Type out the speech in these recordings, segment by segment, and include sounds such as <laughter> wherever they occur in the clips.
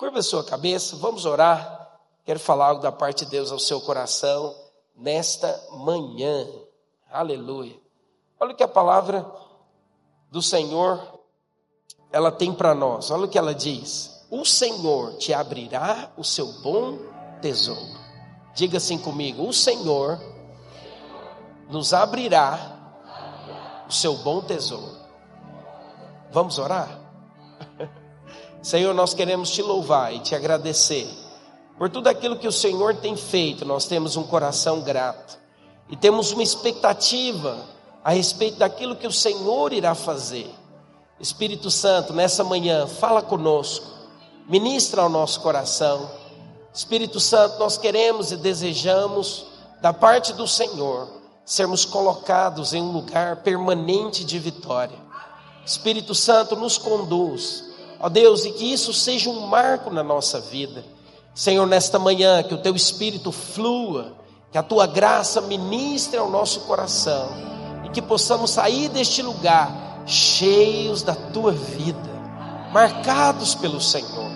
Curva a sua cabeça, vamos orar. Quero falar algo da parte de Deus ao seu coração nesta manhã. Aleluia. Olha o que a palavra do Senhor ela tem para nós. Olha o que ela diz: O Senhor te abrirá o seu bom tesouro. Diga assim comigo: O Senhor nos abrirá o seu bom tesouro. Vamos orar? Senhor, nós queremos te louvar e te agradecer por tudo aquilo que o Senhor tem feito. Nós temos um coração grato e temos uma expectativa a respeito daquilo que o Senhor irá fazer. Espírito Santo, nessa manhã, fala conosco, ministra ao nosso coração. Espírito Santo, nós queremos e desejamos, da parte do Senhor, sermos colocados em um lugar permanente de vitória. Espírito Santo, nos conduz Ó Deus, e que isso seja um marco na nossa vida. Senhor, nesta manhã, que o teu espírito flua, que a tua graça ministre ao nosso coração e que possamos sair deste lugar cheios da tua vida, marcados pelo Senhor.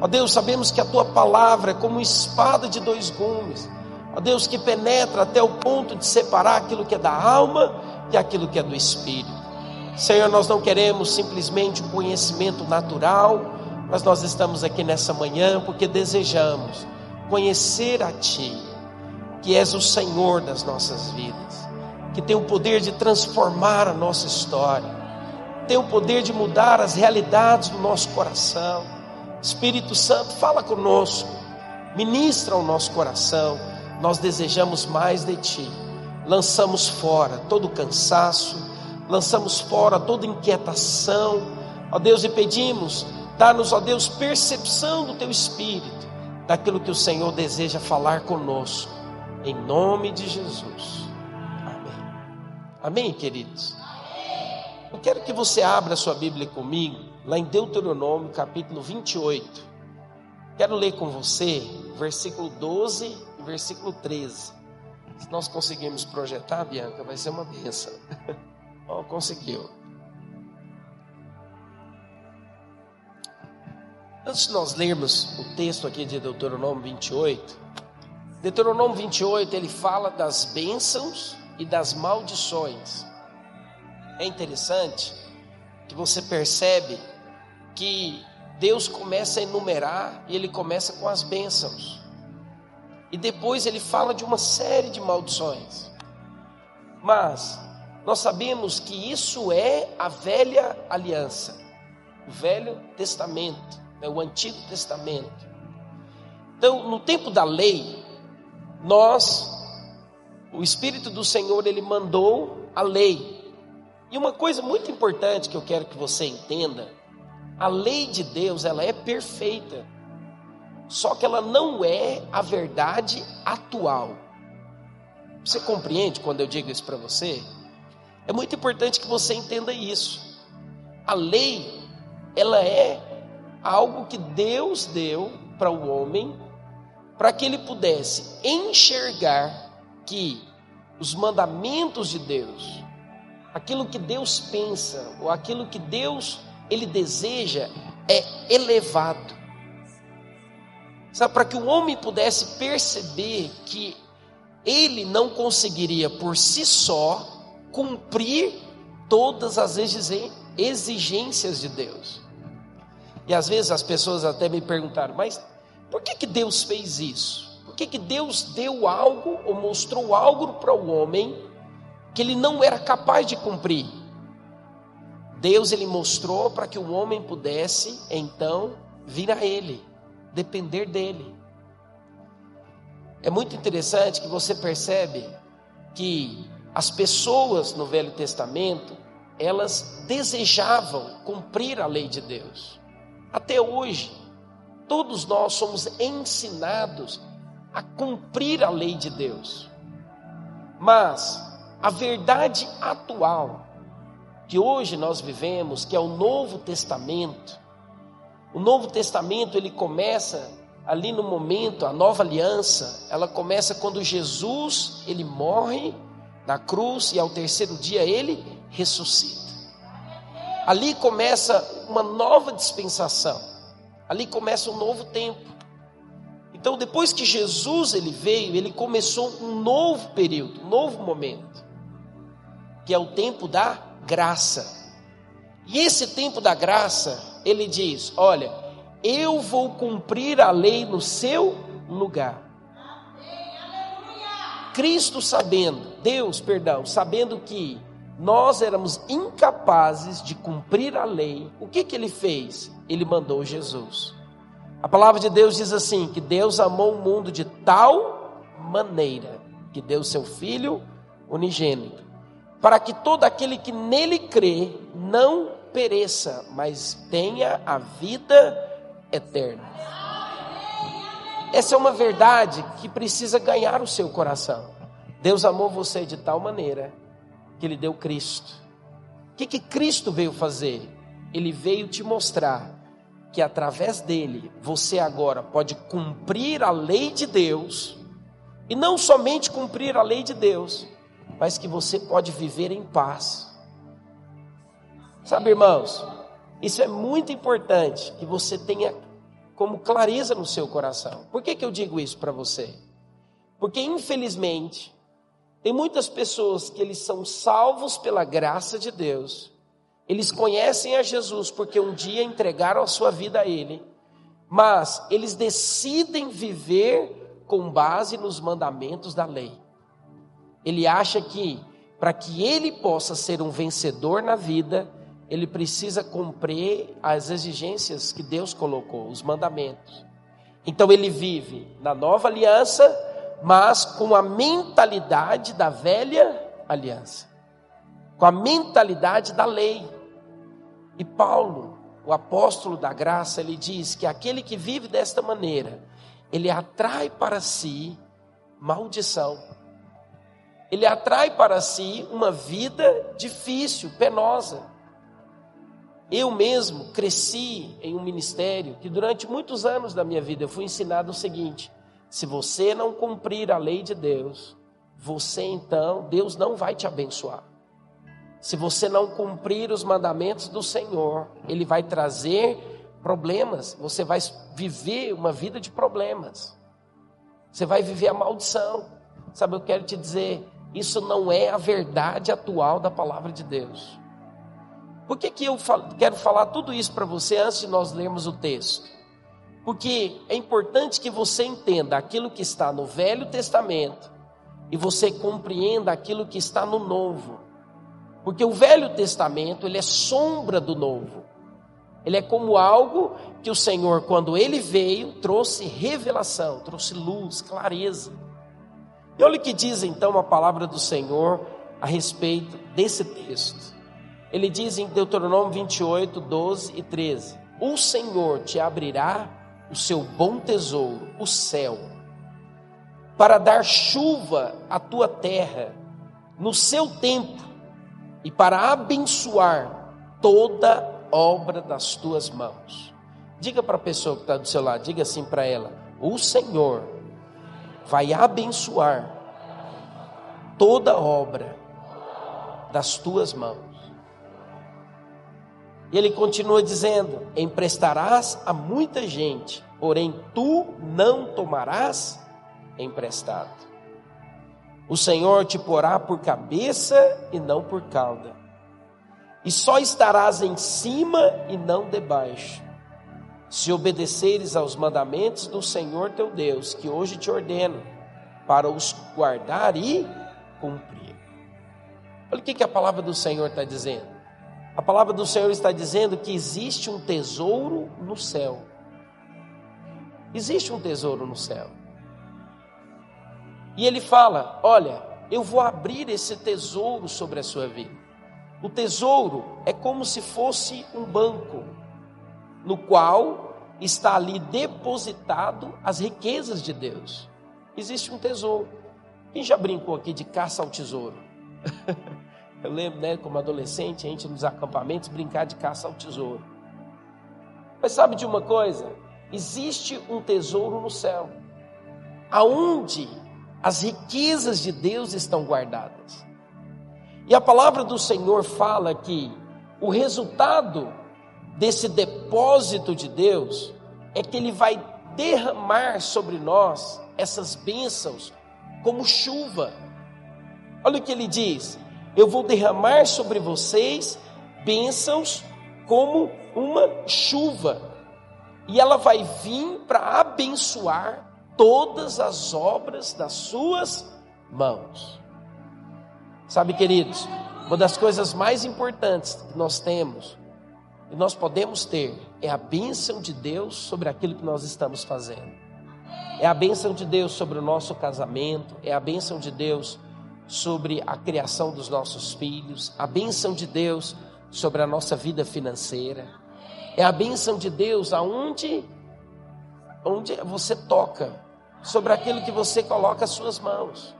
Ó Deus, sabemos que a tua palavra é como espada de dois gumes. Ó Deus, que penetra até o ponto de separar aquilo que é da alma e aquilo que é do espírito. Senhor, nós não queremos simplesmente um conhecimento natural, mas nós estamos aqui nessa manhã porque desejamos conhecer a Ti, que és o Senhor das nossas vidas, que tem o poder de transformar a nossa história, tem o poder de mudar as realidades do nosso coração. Espírito Santo, fala conosco, ministra o nosso coração. Nós desejamos mais de Ti, lançamos fora todo o cansaço lançamos fora toda inquietação, ó Deus, e pedimos, dá-nos, ó Deus, percepção do Teu Espírito, daquilo que o Senhor deseja falar conosco, em nome de Jesus. Amém. Amém, queridos? Eu quero que você abra a sua Bíblia comigo, lá em Deuteronômio, capítulo 28. Quero ler com você versículo 12 e versículo 13. Se nós conseguirmos projetar, Bianca, vai ser uma bênção. <laughs> Oh, conseguiu. Antes de nós lermos o texto aqui de Deuteronômio 28, Deuteronômio 28 ele fala das bênçãos e das maldições. É interessante que você percebe que Deus começa a enumerar e ele começa com as bênçãos. E depois ele fala de uma série de maldições. Mas nós sabemos que isso é a velha aliança, o Velho Testamento, né, o Antigo Testamento. Então, no tempo da lei, nós, o Espírito do Senhor, ele mandou a lei. E uma coisa muito importante que eu quero que você entenda: a lei de Deus, ela é perfeita, só que ela não é a verdade atual. Você compreende quando eu digo isso para você? É muito importante que você entenda isso. A lei, ela é algo que Deus deu para o homem para que ele pudesse enxergar que os mandamentos de Deus, aquilo que Deus pensa, ou aquilo que Deus ele deseja é elevado. Sabe, para que o homem pudesse perceber que ele não conseguiria por si só cumprir todas as exigências de Deus. E às vezes as pessoas até me perguntaram, mas por que, que Deus fez isso? Por que, que Deus deu algo ou mostrou algo para o homem que ele não era capaz de cumprir? Deus ele mostrou para que o homem pudesse então vir a ele, depender dele. É muito interessante que você percebe que as pessoas no Velho Testamento, elas desejavam cumprir a lei de Deus. Até hoje, todos nós somos ensinados a cumprir a lei de Deus. Mas a verdade atual que hoje nós vivemos, que é o Novo Testamento, o Novo Testamento ele começa ali no momento, a nova aliança, ela começa quando Jesus, ele morre na cruz e ao terceiro dia ele ressuscita. Ali começa uma nova dispensação. Ali começa um novo tempo. Então, depois que Jesus ele veio, ele começou um novo período, um novo momento, que é o tempo da graça. E esse tempo da graça, ele diz: Olha, eu vou cumprir a lei no seu lugar. Cristo sabendo, Deus, perdão, sabendo que nós éramos incapazes de cumprir a lei, o que que ele fez? Ele mandou Jesus. A palavra de Deus diz assim: que Deus amou o mundo de tal maneira que deu seu Filho unigênito, para que todo aquele que nele crê não pereça, mas tenha a vida eterna. Essa é uma verdade que precisa ganhar o seu coração. Deus amou você de tal maneira que Ele deu Cristo. O que, que Cristo veio fazer? Ele veio te mostrar que através dele você agora pode cumprir a lei de Deus, e não somente cumprir a lei de Deus, mas que você pode viver em paz. Sabe, irmãos, isso é muito importante que você tenha como clareza no seu coração. Por que, que eu digo isso para você? Porque, infelizmente, tem muitas pessoas que eles são salvos pela graça de Deus, eles conhecem a Jesus porque um dia entregaram a sua vida a Ele, mas eles decidem viver com base nos mandamentos da lei. Ele acha que, para que ele possa ser um vencedor na vida, ele precisa cumprir as exigências que Deus colocou, os mandamentos. Então ele vive na nova aliança, mas com a mentalidade da velha aliança, com a mentalidade da lei. E Paulo, o apóstolo da graça, ele diz que aquele que vive desta maneira, ele atrai para si maldição. Ele atrai para si uma vida difícil, penosa. Eu mesmo cresci em um ministério que durante muitos anos da minha vida eu fui ensinado o seguinte: se você não cumprir a lei de Deus, você então, Deus não vai te abençoar. Se você não cumprir os mandamentos do Senhor, Ele vai trazer problemas, você vai viver uma vida de problemas. Você vai viver a maldição. Sabe, eu quero te dizer, isso não é a verdade atual da palavra de Deus. Por que, que eu quero falar tudo isso para você antes de nós lermos o texto? Porque é importante que você entenda aquilo que está no Velho Testamento e você compreenda aquilo que está no Novo. Porque o Velho Testamento, ele é sombra do Novo. Ele é como algo que o Senhor, quando ele veio, trouxe revelação, trouxe luz, clareza. E olha o que diz então a palavra do Senhor a respeito desse texto. Ele diz em Deuteronômio 28, 12 e 13: O Senhor te abrirá o seu bom tesouro, o céu, para dar chuva à tua terra no seu tempo e para abençoar toda obra das tuas mãos. Diga para a pessoa que está do seu lado, diga assim para ela: O Senhor vai abençoar toda obra das tuas mãos. E ele continua dizendo: Emprestarás a muita gente, porém tu não tomarás emprestado. O Senhor te porá por cabeça e não por cauda, e só estarás em cima e não debaixo, se obedeceres aos mandamentos do Senhor teu Deus, que hoje te ordeno, para os guardar e cumprir. Olha o que, que a palavra do Senhor está dizendo. A palavra do Senhor está dizendo que existe um tesouro no céu. Existe um tesouro no céu. E ele fala: Olha, eu vou abrir esse tesouro sobre a sua vida. O tesouro é como se fosse um banco, no qual está ali depositado as riquezas de Deus. Existe um tesouro. Quem já brincou aqui de caça ao tesouro? <laughs> Eu lembro, né, como adolescente, a gente nos acampamentos brincar de caça ao tesouro. Mas sabe de uma coisa? Existe um tesouro no céu, aonde as riquezas de Deus estão guardadas. E a palavra do Senhor fala que o resultado desse depósito de Deus é que Ele vai derramar sobre nós essas bênçãos como chuva. Olha o que ele diz: Eu vou derramar sobre vocês bênçãos como uma chuva, e ela vai vir para abençoar todas as obras das suas mãos. Sabe, queridos, uma das coisas mais importantes que nós temos e nós podemos ter é a bênção de Deus sobre aquilo que nós estamos fazendo. É a bênção de Deus sobre o nosso casamento, é a bênção de Deus sobre a criação dos nossos filhos, a bênção de Deus sobre a nossa vida financeira. É a bênção de Deus aonde onde você toca, sobre aquilo que você coloca as suas mãos.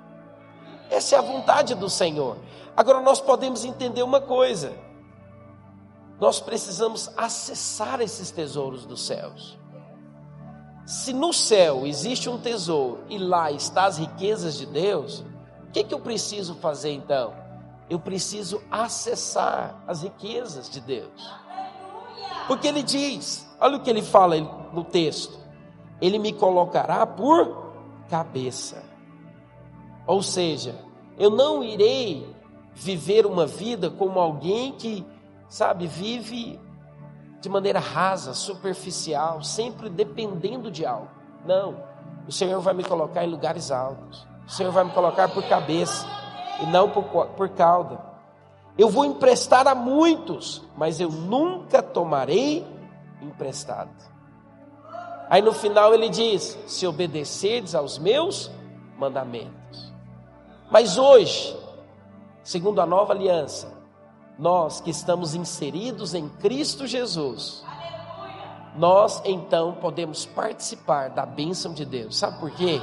Essa é a vontade do Senhor. Agora nós podemos entender uma coisa. Nós precisamos acessar esses tesouros dos céus. Se no céu existe um tesouro e lá está as riquezas de Deus, o que, que eu preciso fazer então? Eu preciso acessar as riquezas de Deus. Porque ele diz, olha o que ele fala no texto: Ele me colocará por cabeça. Ou seja, eu não irei viver uma vida como alguém que, sabe, vive de maneira rasa, superficial, sempre dependendo de algo. Não. O Senhor vai me colocar em lugares altos. O Senhor vai me colocar por cabeça e não por, por cauda. Eu vou emprestar a muitos, mas eu nunca tomarei emprestado. Aí no final ele diz: se obedecerdes aos meus mandamentos. Mas hoje, segundo a nova aliança, nós que estamos inseridos em Cristo Jesus, nós então podemos participar da bênção de Deus. Sabe por quê?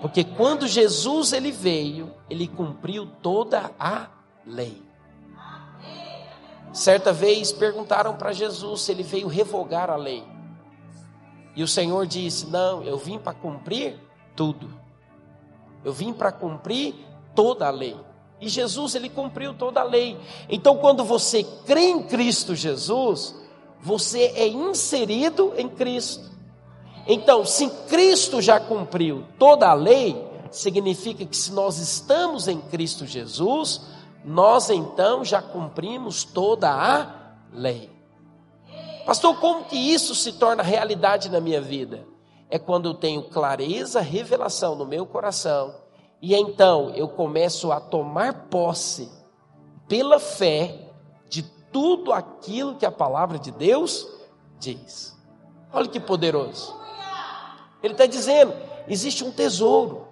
Porque quando Jesus ele veio, ele cumpriu toda a lei. Certa vez perguntaram para Jesus se ele veio revogar a lei. E o Senhor disse: Não, eu vim para cumprir tudo. Eu vim para cumprir toda a lei. E Jesus, ele cumpriu toda a lei. Então, quando você crê em Cristo Jesus, você é inserido em Cristo. Então, se Cristo já cumpriu toda a lei, significa que se nós estamos em Cristo Jesus, nós então já cumprimos toda a lei. Pastor, como que isso se torna realidade na minha vida? É quando eu tenho clareza, revelação no meu coração e então eu começo a tomar posse pela fé de tudo aquilo que a palavra de Deus diz. Olha que poderoso. Ele está dizendo: existe um tesouro,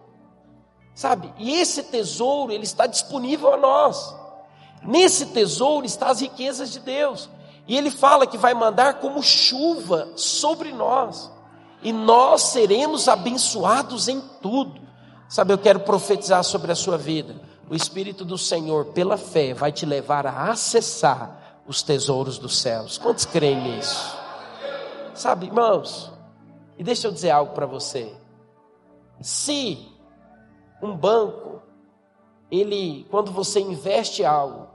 sabe? E esse tesouro ele está disponível a nós. Nesse tesouro estão as riquezas de Deus. E ele fala que vai mandar como chuva sobre nós. E nós seremos abençoados em tudo. Sabe, eu quero profetizar sobre a sua vida. O Espírito do Senhor, pela fé, vai te levar a acessar os tesouros dos céus. Quantos creem nisso? Sabe, irmãos, e deixa eu dizer algo para você. Se um banco, ele, quando você investe algo,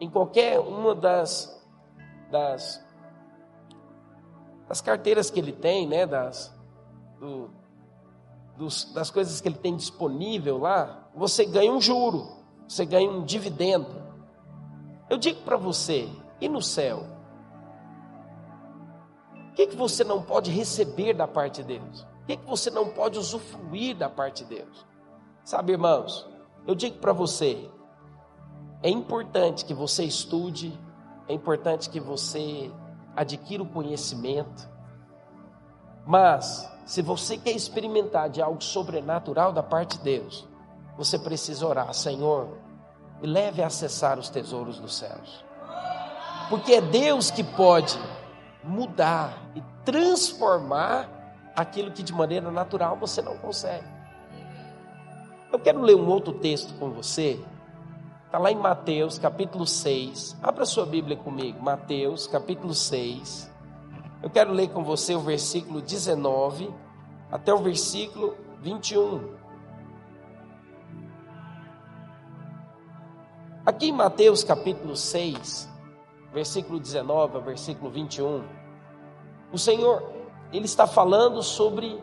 em qualquer uma das, das, das carteiras que ele tem, né, das, do, dos, das coisas que ele tem disponível lá, você ganha um juro, você ganha um dividendo. Eu digo para você, e no céu? O que, que você não pode receber da parte de Deus? O que, que você não pode usufruir da parte de Deus? Sabe, irmãos, eu digo para você, é importante que você estude, é importante que você adquira o conhecimento, mas se você quer experimentar de algo sobrenatural da parte de Deus, você precisa orar, Senhor, me leve a acessar os tesouros dos céus. Porque é Deus que pode mudar e transformar aquilo que de maneira natural você não consegue. Eu quero ler um outro texto com você. Está lá em Mateus capítulo 6. Abra sua Bíblia comigo. Mateus capítulo 6. Eu quero ler com você o versículo 19 até o versículo 21. Aqui em Mateus capítulo 6, versículo 19 ao versículo 21, o Senhor, ele está falando sobre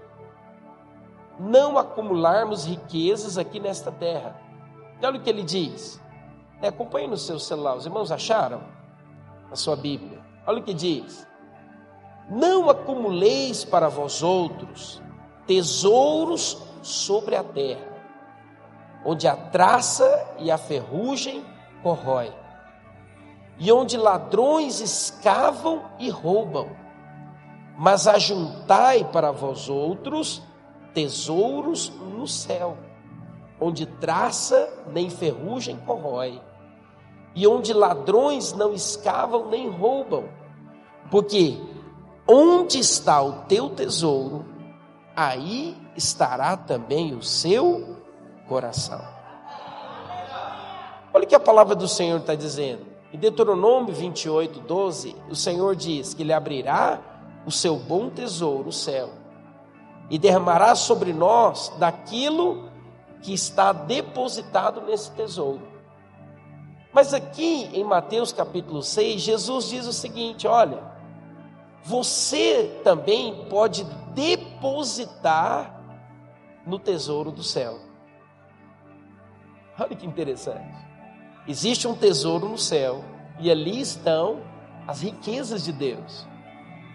não acumularmos riquezas aqui nesta terra. Olha o que ele diz. É, acompanhe no seu celular. Os irmãos acharam? Na sua Bíblia. Olha o que diz. Não acumuleis para vós outros tesouros sobre a terra, onde a traça e a ferrugem corrói, e onde ladrões escavam e roubam. Mas ajuntai para vós outros tesouros no céu, onde traça nem ferrugem corrói, e onde ladrões não escavam nem roubam. Porque onde está o teu tesouro, aí estará também o seu coração. Olha o que a palavra do Senhor está dizendo. Em Deuteronômio 28, 12, o Senhor diz que Ele abrirá o seu bom tesouro, o céu, e derramará sobre nós daquilo que está depositado nesse tesouro. Mas aqui em Mateus capítulo 6, Jesus diz o seguinte: olha, você também pode depositar no tesouro do céu. Olha que interessante. Existe um tesouro no céu e ali estão as riquezas de Deus.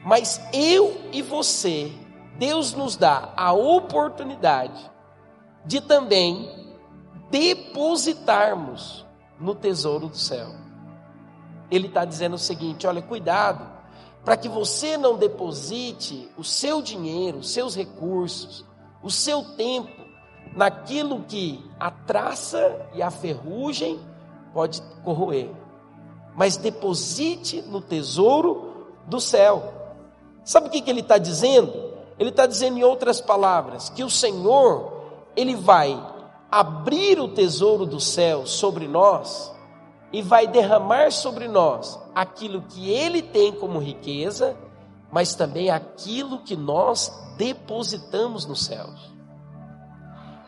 Mas eu e você Deus nos dá a oportunidade de também depositarmos no tesouro do céu. Ele está dizendo o seguinte: olha, cuidado, para que você não deposite o seu dinheiro, os seus recursos, o seu tempo naquilo que a traça e a ferrugem pode corroer, mas deposite no tesouro do céu. Sabe o que, que ele está dizendo? Ele está dizendo em outras palavras que o Senhor, Ele vai abrir o tesouro do céu sobre nós e vai derramar sobre nós aquilo que Ele tem como riqueza, mas também aquilo que nós depositamos nos céus.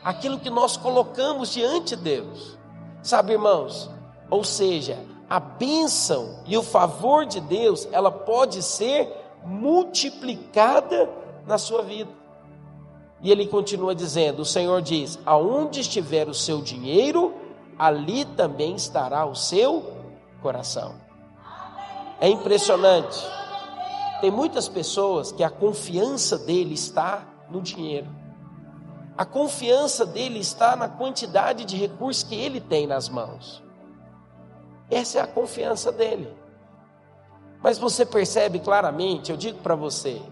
Aquilo que nós colocamos diante de Deus. Sabe, irmãos? Ou seja, a bênção e o favor de Deus, ela pode ser multiplicada na sua vida. E ele continua dizendo: O Senhor diz: Aonde estiver o seu dinheiro, ali também estará o seu coração. É impressionante. Tem muitas pessoas que a confiança dele está no dinheiro. A confiança dele está na quantidade de recursos que ele tem nas mãos. Essa é a confiança dele. Mas você percebe claramente, eu digo para você,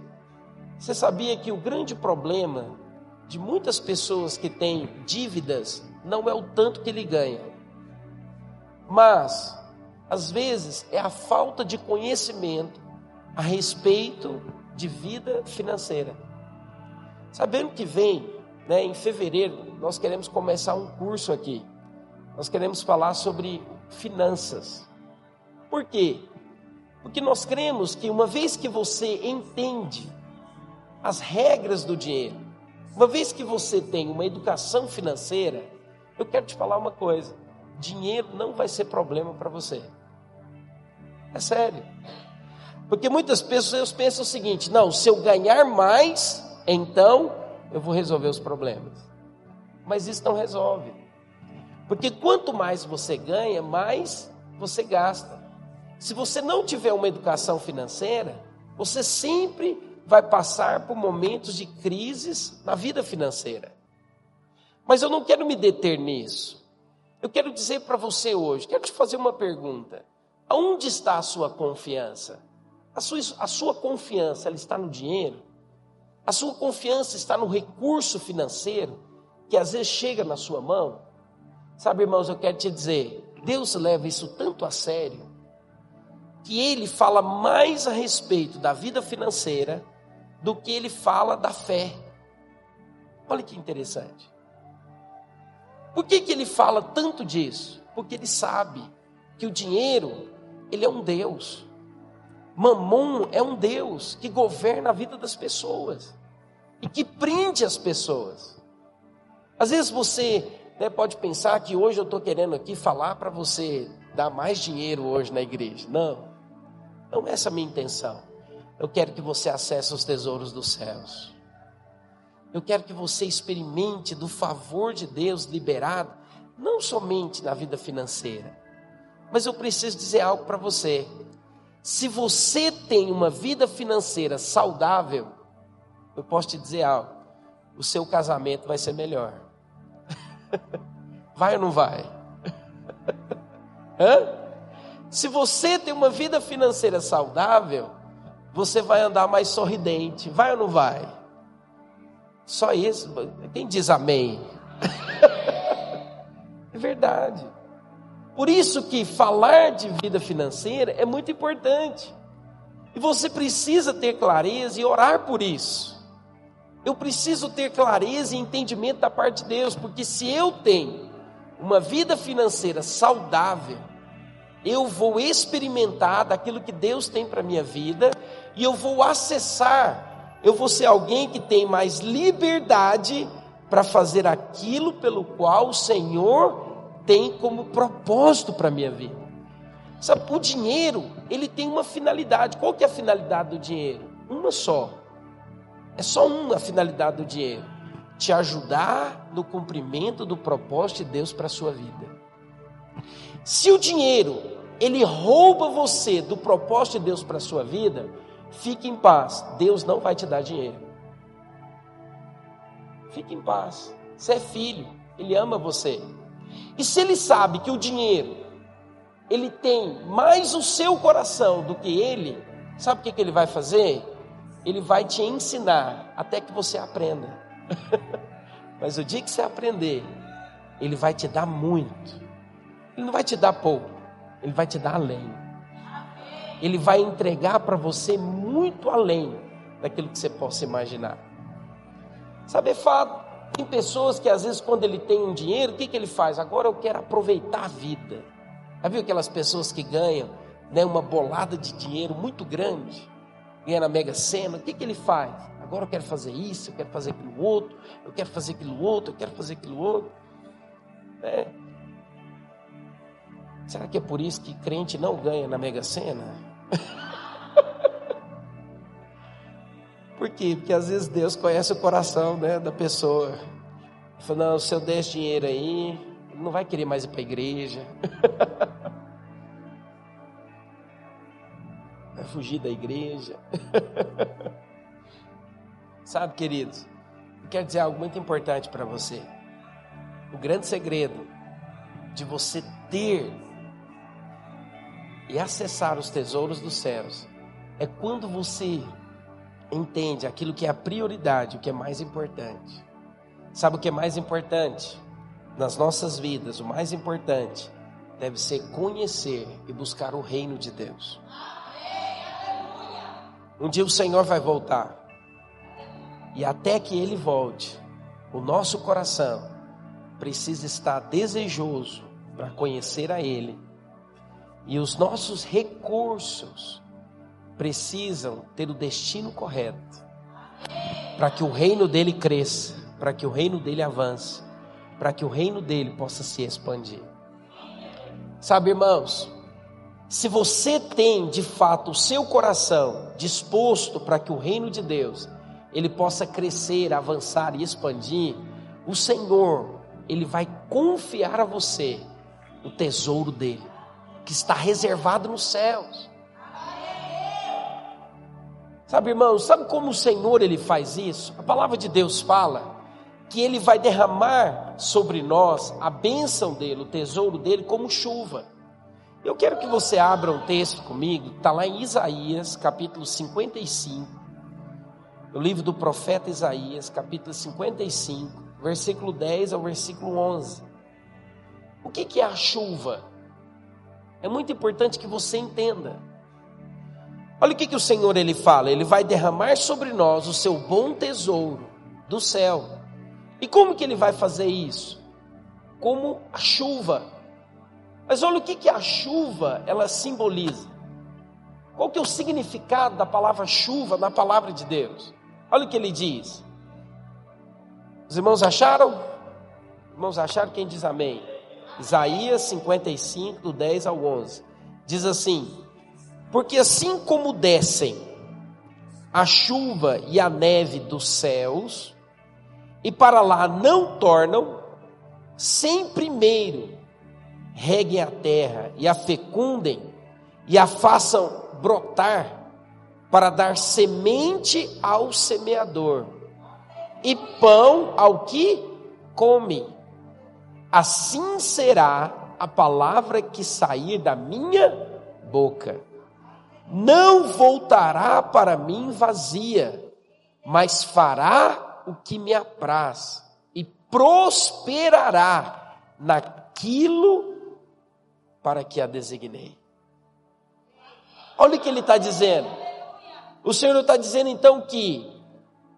você sabia que o grande problema de muitas pessoas que têm dívidas não é o tanto que ele ganha, mas às vezes é a falta de conhecimento a respeito de vida financeira. Sabendo que vem, né, em fevereiro, nós queremos começar um curso aqui. Nós queremos falar sobre finanças. Por quê? Porque nós cremos que uma vez que você entende as regras do dinheiro. Uma vez que você tem uma educação financeira, eu quero te falar uma coisa: dinheiro não vai ser problema para você. É sério. Porque muitas pessoas pensam o seguinte: não, se eu ganhar mais, então eu vou resolver os problemas. Mas isso não resolve. Porque quanto mais você ganha, mais você gasta. Se você não tiver uma educação financeira, você sempre vai passar por momentos de crises na vida financeira. Mas eu não quero me deter nisso. Eu quero dizer para você hoje, quero te fazer uma pergunta. Aonde está a sua confiança? A sua, a sua confiança, ela está no dinheiro? A sua confiança está no recurso financeiro que às vezes chega na sua mão? Sabe, irmãos, eu quero te dizer, Deus leva isso tanto a sério que ele fala mais a respeito da vida financeira do que ele fala da fé. Olha que interessante. Por que, que ele fala tanto disso? Porque ele sabe que o dinheiro, ele é um Deus. Mamon é um Deus que governa a vida das pessoas e que prende as pessoas. Às vezes você né, pode pensar que hoje eu estou querendo aqui falar para você dar mais dinheiro hoje na igreja. Não, não é essa a minha intenção. Eu quero que você acesse os tesouros dos céus. Eu quero que você experimente do favor de Deus liberado, não somente na vida financeira, mas eu preciso dizer algo para você. Se você tem uma vida financeira saudável, eu posso te dizer algo: o seu casamento vai ser melhor. Vai ou não vai? Hã? Se você tem uma vida financeira saudável, você vai andar mais sorridente. Vai ou não vai? Só isso. Quem diz amém? é verdade. Por isso que falar de vida financeira é muito importante. E você precisa ter clareza e orar por isso. Eu preciso ter clareza e entendimento da parte de Deus, porque se eu tenho uma vida financeira saudável, eu vou experimentar daquilo que Deus tem para minha vida e eu vou acessar, eu vou ser alguém que tem mais liberdade para fazer aquilo pelo qual o Senhor tem como propósito para a minha vida. Sabe, o dinheiro, ele tem uma finalidade. Qual que é a finalidade do dinheiro? Uma só. É só uma finalidade do dinheiro: te ajudar no cumprimento do propósito de Deus para a sua vida. Se o dinheiro ele rouba você do propósito de Deus para a sua vida, fique em paz. Deus não vai te dar dinheiro. Fique em paz. Você é filho, ele ama você. E se ele sabe que o dinheiro ele tem mais o seu coração do que ele, sabe o que, que ele vai fazer? Ele vai te ensinar até que você aprenda. <laughs> Mas o dia que você aprender, ele vai te dar muito. Ele não vai te dar pouco, ele vai te dar além. Ele vai entregar para você muito além daquilo que você possa imaginar. Sabe, é fato. Tem pessoas que às vezes quando ele tem um dinheiro, o que, que ele faz? Agora eu quero aproveitar a vida. Já viu aquelas pessoas que ganham né, uma bolada de dinheiro muito grande? Ganha na Mega Sena, o que, que ele faz? Agora eu quero fazer isso, eu quero fazer aquilo outro, eu quero fazer aquilo outro, eu quero fazer aquilo outro. É. Será que é por isso que crente não ganha na Mega Sena? <laughs> Por quê? Porque às vezes Deus conhece o coração né, da pessoa. Ele fala, não, se eu der esse dinheiro aí, ele não vai querer mais ir para a igreja. <laughs> Vai fugir da igreja. <laughs> Sabe, queridos, quero dizer algo muito importante para você. O grande segredo de você ter e acessar os tesouros dos céus é quando você entende aquilo que é a prioridade, o que é mais importante. Sabe o que é mais importante? Nas nossas vidas, o mais importante deve ser conhecer e buscar o reino de Deus. Um dia o Senhor vai voltar. E até que ele volte, o nosso coração precisa estar desejoso para conhecer a Ele. E os nossos recursos precisam ter o destino correto para que o reino dele cresça, para que o reino dele avance, para que o reino dele possa se expandir. Sabe, irmãos, se você tem de fato o seu coração disposto para que o reino de Deus ele possa crescer, avançar e expandir, o Senhor ele vai confiar a você o tesouro dele, que está reservado nos céus. Sabe, irmãos, sabe como o Senhor ele faz isso? A palavra de Deus fala que ele vai derramar sobre nós a bênção dele, o tesouro dele, como chuva. Eu quero que você abra um texto comigo, está lá em Isaías, capítulo 55, o livro do profeta Isaías, capítulo 55, versículo 10 ao versículo 11. O que, que é a chuva? É muito importante que você entenda. Olha o que, que o Senhor ele fala: Ele vai derramar sobre nós o seu bom tesouro do céu. E como que ele vai fazer isso? Como a chuva. Mas olha o que, que a chuva ela simboliza. Qual que é o significado da palavra chuva na palavra de Deus? Olha o que ele diz. Os irmãos acharam? Os irmãos acharam? Quem diz amém? Isaías 55, do 10 ao 11. Diz assim: porque assim como descem a chuva e a neve dos céus, e para lá não tornam, sem primeiro reguem a terra e a fecundem e a façam brotar, para dar semente ao semeador e pão ao que come. Assim será a palavra que sair da minha boca. Não voltará para mim vazia, mas fará o que me apraz e prosperará naquilo para que a designei. Olha o que ele está dizendo. O Senhor está dizendo então que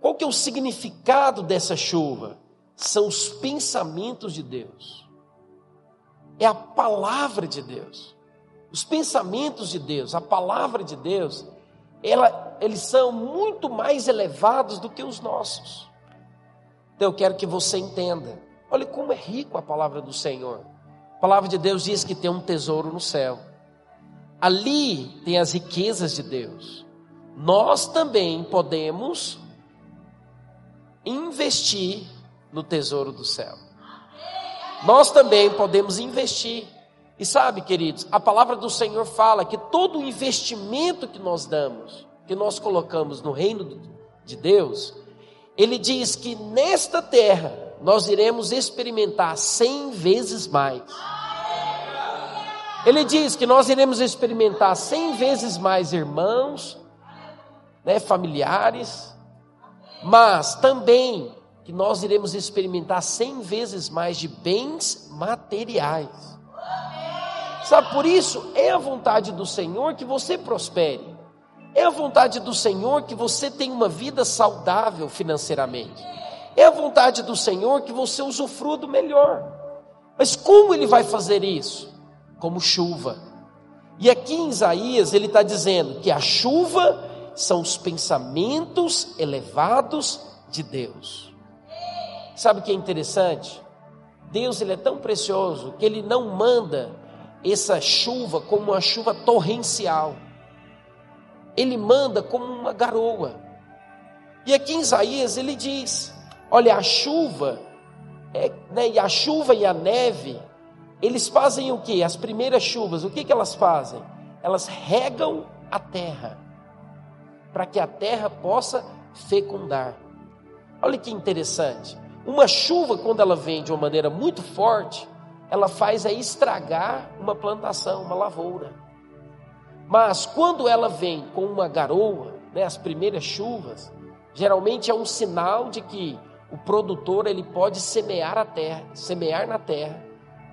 qual que é o significado dessa chuva? São os pensamentos de Deus. É a palavra de Deus. Os pensamentos de Deus, a palavra de Deus, ela, eles são muito mais elevados do que os nossos. Então eu quero que você entenda. Olha como é rico a palavra do Senhor. Palavra de Deus diz que tem um tesouro no céu. Ali tem as riquezas de Deus. Nós também podemos investir no tesouro do céu. Nós também podemos investir. E sabe, queridos, a palavra do Senhor fala que todo investimento que nós damos, que nós colocamos no reino de Deus, ele diz que nesta terra nós iremos experimentar cem vezes mais. Ele diz que nós iremos experimentar cem vezes mais irmãos, né, familiares, mas também que nós iremos experimentar cem vezes mais de bens materiais. Sabe, por isso é a vontade do Senhor que você prospere. É a vontade do Senhor que você tenha uma vida saudável financeiramente. É a vontade do Senhor que você usufrua do melhor. Mas como ele vai fazer isso? Como chuva. E aqui em Isaías ele está dizendo que a chuva são os pensamentos elevados de Deus. Sabe o que é interessante? Deus ele é tão precioso que ele não manda essa chuva como uma chuva torrencial. Ele manda como uma garoa. E aqui em Isaías ele diz: Olha, a chuva, é, né, e a chuva e a neve, eles fazem o que? As primeiras chuvas, o que, que elas fazem? Elas regam a terra para que a terra possa fecundar. Olha que interessante. Uma chuva, quando ela vem de uma maneira muito forte, ela faz aí estragar uma plantação, uma lavoura. Mas quando ela vem com uma garoa, né, as primeiras chuvas, geralmente é um sinal de que o produtor ele pode semear a terra, semear na terra,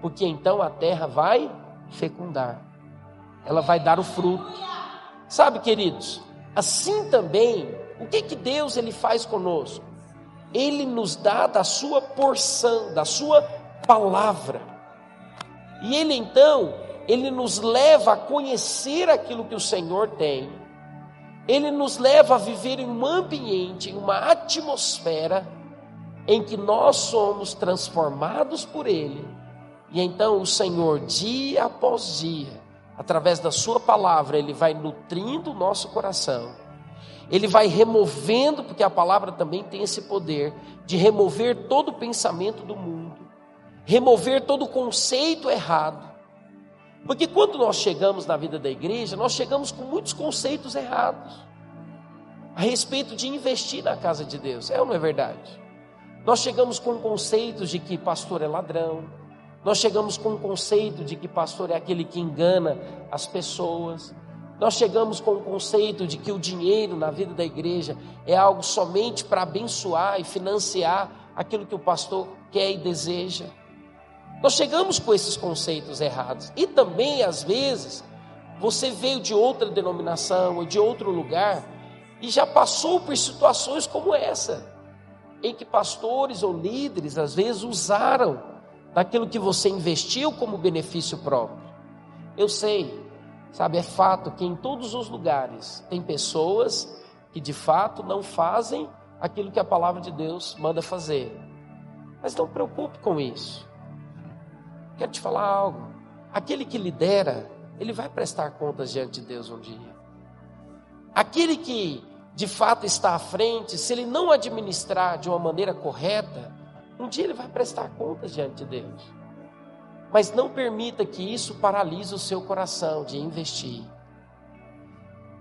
porque então a terra vai fecundar. Ela vai dar o fruto. Sabe, queridos, Assim também, o que que Deus ele faz conosco? Ele nos dá da sua porção, da sua palavra. E ele então, ele nos leva a conhecer aquilo que o Senhor tem. Ele nos leva a viver em um ambiente, em uma atmosfera em que nós somos transformados por ele. E então o Senhor, dia após dia, através da Sua palavra, Ele vai nutrindo o nosso coração, Ele vai removendo, porque a palavra também tem esse poder de remover todo o pensamento do mundo, remover todo o conceito errado. Porque quando nós chegamos na vida da igreja, nós chegamos com muitos conceitos errados a respeito de investir na casa de Deus, é ou não é verdade? Nós chegamos com conceitos de que pastor é ladrão, nós chegamos com o conceito de que pastor é aquele que engana as pessoas. Nós chegamos com o conceito de que o dinheiro na vida da igreja é algo somente para abençoar e financiar aquilo que o pastor quer e deseja. Nós chegamos com esses conceitos errados. E também, às vezes, você veio de outra denominação ou de outro lugar e já passou por situações como essa, em que pastores ou líderes, às vezes, usaram daquilo que você investiu como benefício próprio. Eu sei, sabe, é fato que em todos os lugares tem pessoas que de fato não fazem aquilo que a palavra de Deus manda fazer. Mas não preocupe com isso. Quero te falar algo. Aquele que lidera, ele vai prestar contas diante de Deus um dia. Aquele que de fato está à frente, se ele não administrar de uma maneira correta, um dia ele vai prestar contas diante de Deus. Mas não permita que isso paralise o seu coração de investir.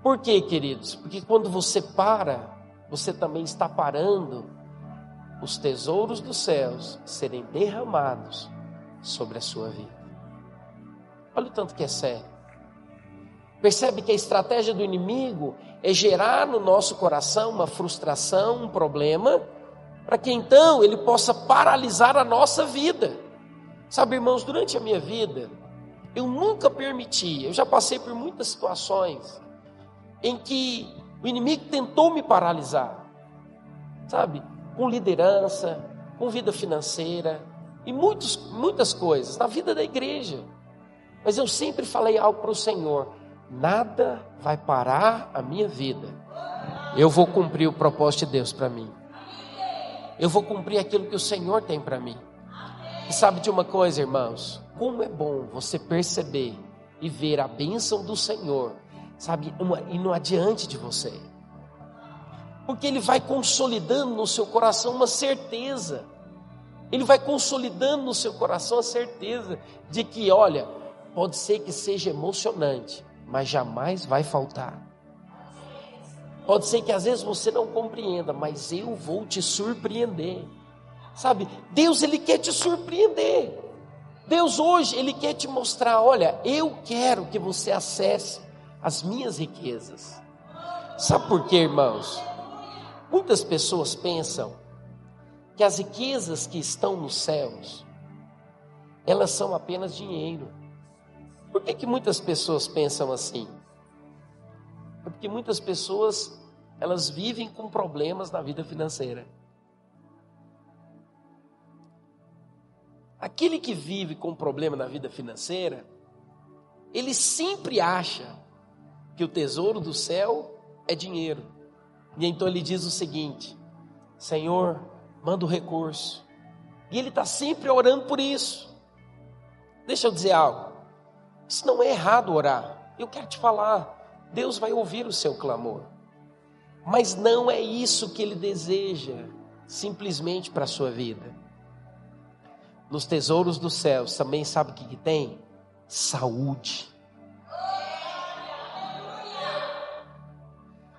Por quê, queridos? Porque quando você para, você também está parando os tesouros dos céus serem derramados sobre a sua vida. Olha o tanto que é sério. Percebe que a estratégia do inimigo é gerar no nosso coração uma frustração, um problema, para que então ele possa paralisar a nossa vida. Sabe, irmãos, durante a minha vida, eu nunca permiti, eu já passei por muitas situações em que o inimigo tentou me paralisar, sabe, com liderança, com vida financeira e muitos, muitas coisas na vida da igreja. Mas eu sempre falei algo para o Senhor: nada vai parar a minha vida. Eu vou cumprir o propósito de Deus para mim. Eu vou cumprir aquilo que o Senhor tem para mim. E sabe de uma coisa, irmãos? Como é bom você perceber e ver a bênção do Senhor, sabe, uma, indo adiante de você. Porque Ele vai consolidando no seu coração uma certeza. Ele vai consolidando no seu coração a certeza de que, olha, pode ser que seja emocionante, mas jamais vai faltar. Pode ser que às vezes você não compreenda, mas eu vou te surpreender. Sabe? Deus ele quer te surpreender. Deus hoje ele quer te mostrar, olha, eu quero que você acesse as minhas riquezas. Sabe por quê, irmãos? Muitas pessoas pensam que as riquezas que estão nos céus, elas são apenas dinheiro. Por que, que muitas pessoas pensam assim? É porque muitas pessoas elas vivem com problemas na vida financeira. Aquele que vive com problema na vida financeira, ele sempre acha que o tesouro do céu é dinheiro. E então ele diz o seguinte: Senhor, manda o recurso. E ele está sempre orando por isso. Deixa eu dizer algo. Isso não é errado orar. Eu quero te falar. Deus vai ouvir o seu clamor. Mas não é isso que ele deseja simplesmente para a sua vida. Nos tesouros dos céus também sabe o que, que tem? Saúde.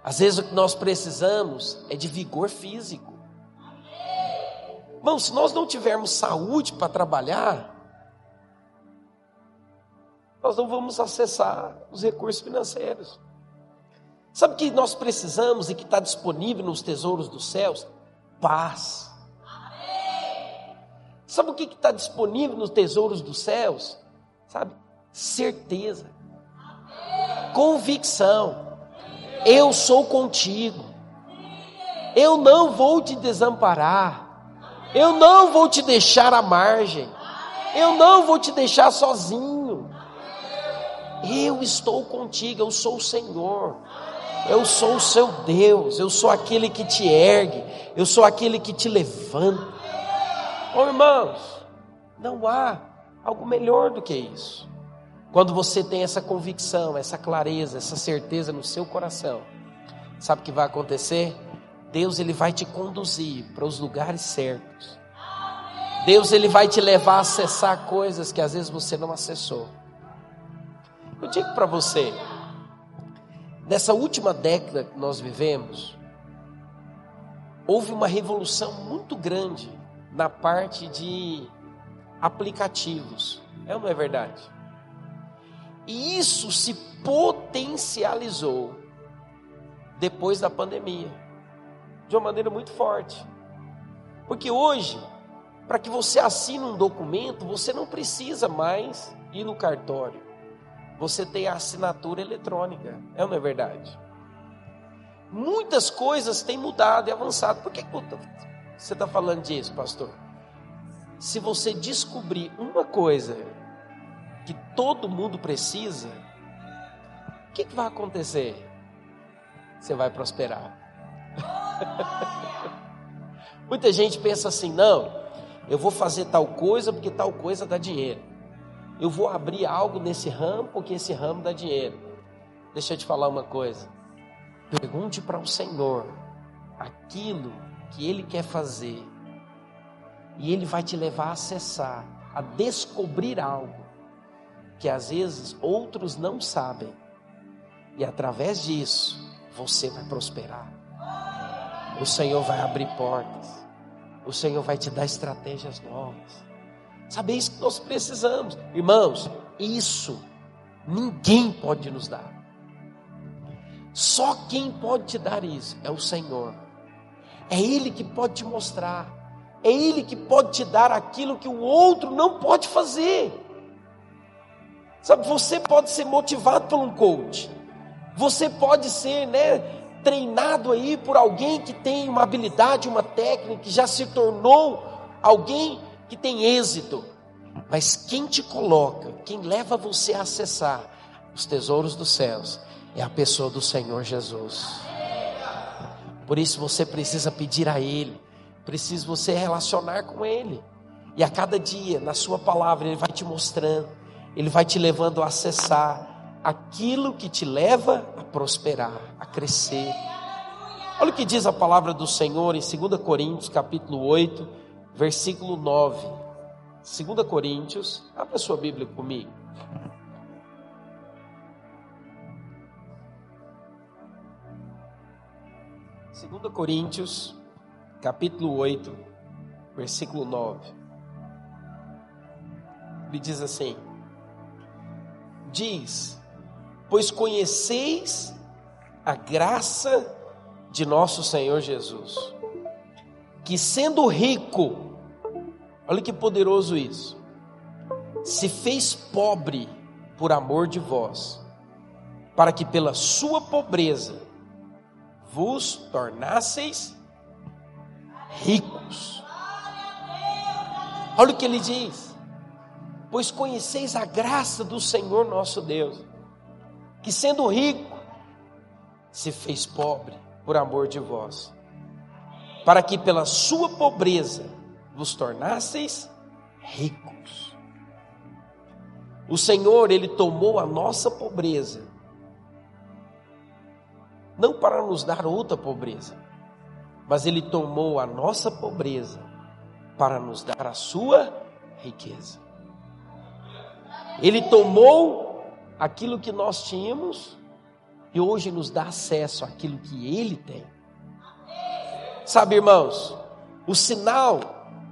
Às vezes o que nós precisamos é de vigor físico. Irmão, se nós não tivermos saúde para trabalhar, nós não vamos acessar os recursos financeiros. Sabe o que nós precisamos e que está disponível nos tesouros dos céus? Paz. Sabe o que está disponível nos tesouros dos céus? Sabe? Certeza. Convicção. Eu sou contigo. Eu não vou te desamparar. Eu não vou te deixar à margem. Eu não vou te deixar sozinho. Eu estou contigo, eu sou o Senhor. Eu sou o seu Deus, eu sou aquele que te ergue, eu sou aquele que te levanta. Oh, irmãos, não há algo melhor do que isso. Quando você tem essa convicção, essa clareza, essa certeza no seu coração, sabe o que vai acontecer? Deus ele vai te conduzir para os lugares certos. Deus ele vai te levar a acessar coisas que às vezes você não acessou. Eu digo para você, Nessa última década que nós vivemos, houve uma revolução muito grande na parte de aplicativos. É ou não é verdade? E isso se potencializou depois da pandemia, de uma maneira muito forte. Porque hoje, para que você assine um documento, você não precisa mais ir no cartório você tem a assinatura eletrônica. É ou não é verdade? Muitas coisas têm mudado e avançado. Por que você está falando disso, pastor? Se você descobrir uma coisa que todo mundo precisa, o que, vai acontecer? Você vai prosperar. <laughs> Muita gente pensa assim: não, eu vou fazer tal coisa porque tal coisa dá dinheiro eu vou abrir algo nesse ramo porque esse ramo dá dinheiro. Deixa eu te falar uma coisa. Pergunte para o Senhor aquilo que Ele quer fazer, e Ele vai te levar a acessar, a descobrir algo que às vezes outros não sabem, e através disso você vai prosperar. O Senhor vai abrir portas, o Senhor vai te dar estratégias novas. Sabe, é isso que nós precisamos, irmãos. Isso ninguém pode nos dar. Só quem pode te dar isso é o Senhor. É Ele que pode te mostrar. É Ele que pode te dar aquilo que o outro não pode fazer. Sabe, você pode ser motivado por um coach. Você pode ser, né, treinado aí por alguém que tem uma habilidade, uma técnica, que já se tornou alguém que tem êxito. Mas quem te coloca, quem leva você a acessar os tesouros dos céus, é a pessoa do Senhor Jesus. Por isso você precisa pedir a Ele, precisa você relacionar com Ele. E a cada dia, na Sua palavra, Ele vai te mostrando, Ele vai te levando a acessar aquilo que te leva a prosperar, a crescer. Olha o que diz a palavra do Senhor em 2 Coríntios, capítulo 8, versículo 9. 2 Coríntios, abra sua Bíblia comigo. 2 Coríntios, capítulo 8, versículo 9. Ele diz assim: Diz, pois conheceis a graça de nosso Senhor Jesus, que sendo rico, olha que poderoso isso, se fez pobre por amor de vós, para que pela sua pobreza vos tornasseis ricos. Olha o que ele diz: Pois conheceis a graça do Senhor nosso Deus, que sendo rico, se fez pobre por amor de vós, para que pela sua pobreza vos tornasseis ricos. O Senhor, Ele tomou a nossa pobreza não para nos dar outra pobreza, mas Ele tomou a nossa pobreza para nos dar a sua riqueza. Ele tomou aquilo que nós tínhamos e hoje nos dá acesso àquilo que Ele tem. Sabe, irmãos, o sinal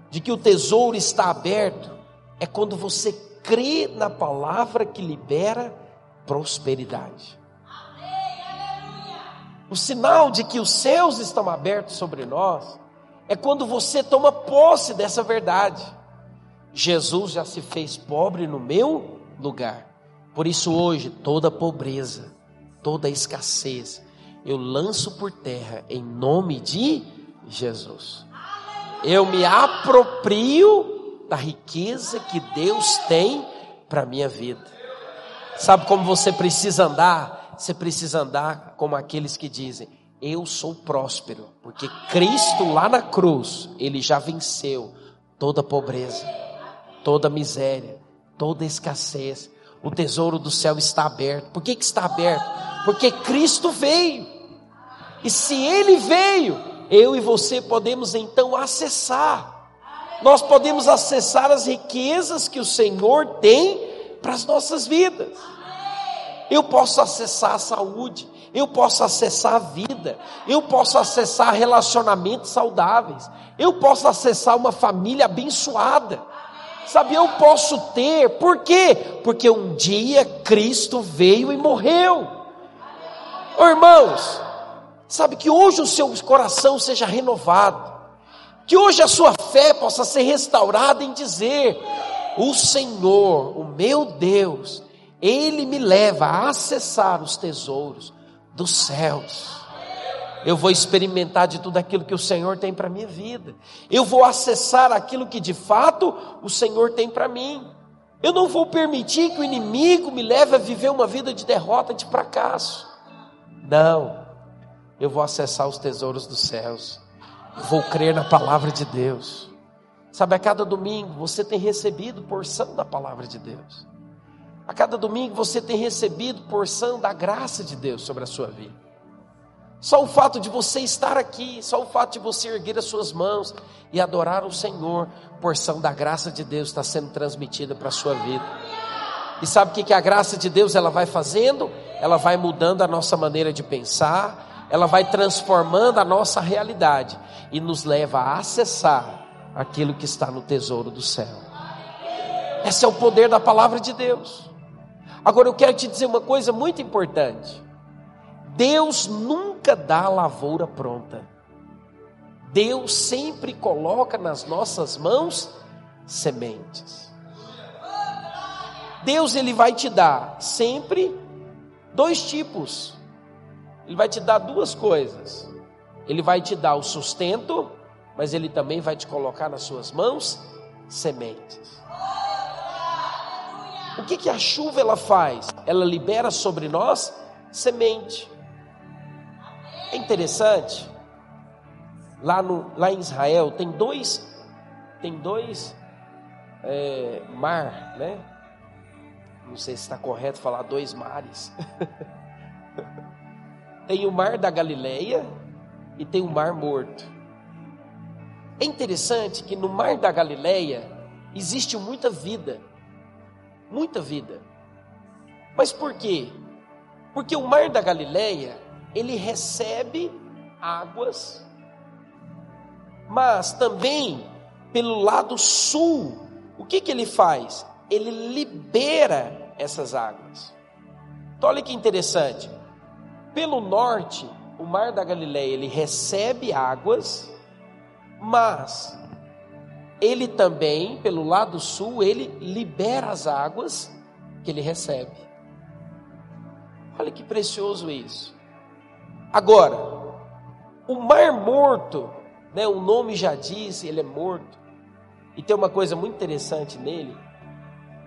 de que o tesouro está aberto é quando você crê na palavra que libera prosperidade. O sinal de que os céus estão abertos sobre nós é quando você toma posse dessa verdade. Jesus já se fez pobre no meu lugar. Por isso, hoje, toda pobreza, toda escassez, eu lanço por terra em nome de Jesus. Eu me aproprio da riqueza que Deus tem para a minha vida. Sabe como você precisa andar? você precisa andar como aqueles que dizem: Eu sou próspero, porque Cristo lá na cruz, ele já venceu toda pobreza, toda miséria, toda escassez. O tesouro do céu está aberto. Por que, que está aberto? Porque Cristo veio. E se ele veio, eu e você podemos então acessar. Nós podemos acessar as riquezas que o Senhor tem para as nossas vidas eu posso acessar a saúde, eu posso acessar a vida, eu posso acessar relacionamentos saudáveis, eu posso acessar uma família abençoada. Sabe, eu posso ter, por quê? Porque um dia Cristo veio e morreu. Oh, irmãos, sabe que hoje o seu coração seja renovado, que hoje a sua fé possa ser restaurada em dizer: O Senhor, o meu Deus, ele me leva a acessar os tesouros dos céus. Eu vou experimentar de tudo aquilo que o Senhor tem para minha vida. Eu vou acessar aquilo que de fato o Senhor tem para mim. Eu não vou permitir que o inimigo me leve a viver uma vida de derrota, de fracasso. Não. Eu vou acessar os tesouros dos céus. Vou crer na palavra de Deus. Sabe, a cada domingo você tem recebido porção da palavra de Deus. A cada domingo você tem recebido porção da graça de Deus sobre a sua vida. Só o fato de você estar aqui, só o fato de você erguer as suas mãos e adorar o Senhor, porção da graça de Deus está sendo transmitida para a sua vida. E sabe o que, que a graça de Deus ela vai fazendo? Ela vai mudando a nossa maneira de pensar, ela vai transformando a nossa realidade e nos leva a acessar aquilo que está no tesouro do céu. Esse é o poder da palavra de Deus. Agora eu quero te dizer uma coisa muito importante. Deus nunca dá a lavoura pronta. Deus sempre coloca nas nossas mãos sementes. Deus ele vai te dar sempre dois tipos. Ele vai te dar duas coisas. Ele vai te dar o sustento, mas ele também vai te colocar nas suas mãos sementes. O que, que a chuva ela faz? Ela libera sobre nós semente. É interessante. Lá, no, lá em Israel tem dois, tem dois é, mar, né? Não sei se está correto falar dois mares. <laughs> tem o mar da Galileia e tem o mar morto. É interessante que no mar da Galileia existe muita vida, muita vida. Mas por quê? Porque o mar da Galileia ele recebe águas, mas também pelo lado sul, o que, que ele faz? Ele libera essas águas. Então, olha que interessante. Pelo norte, o mar da Galileia, ele recebe águas, mas ele também, pelo lado sul, ele libera as águas que ele recebe. Olha que precioso isso. Agora, o mar morto, né, o nome já diz, ele é morto. E tem uma coisa muito interessante nele: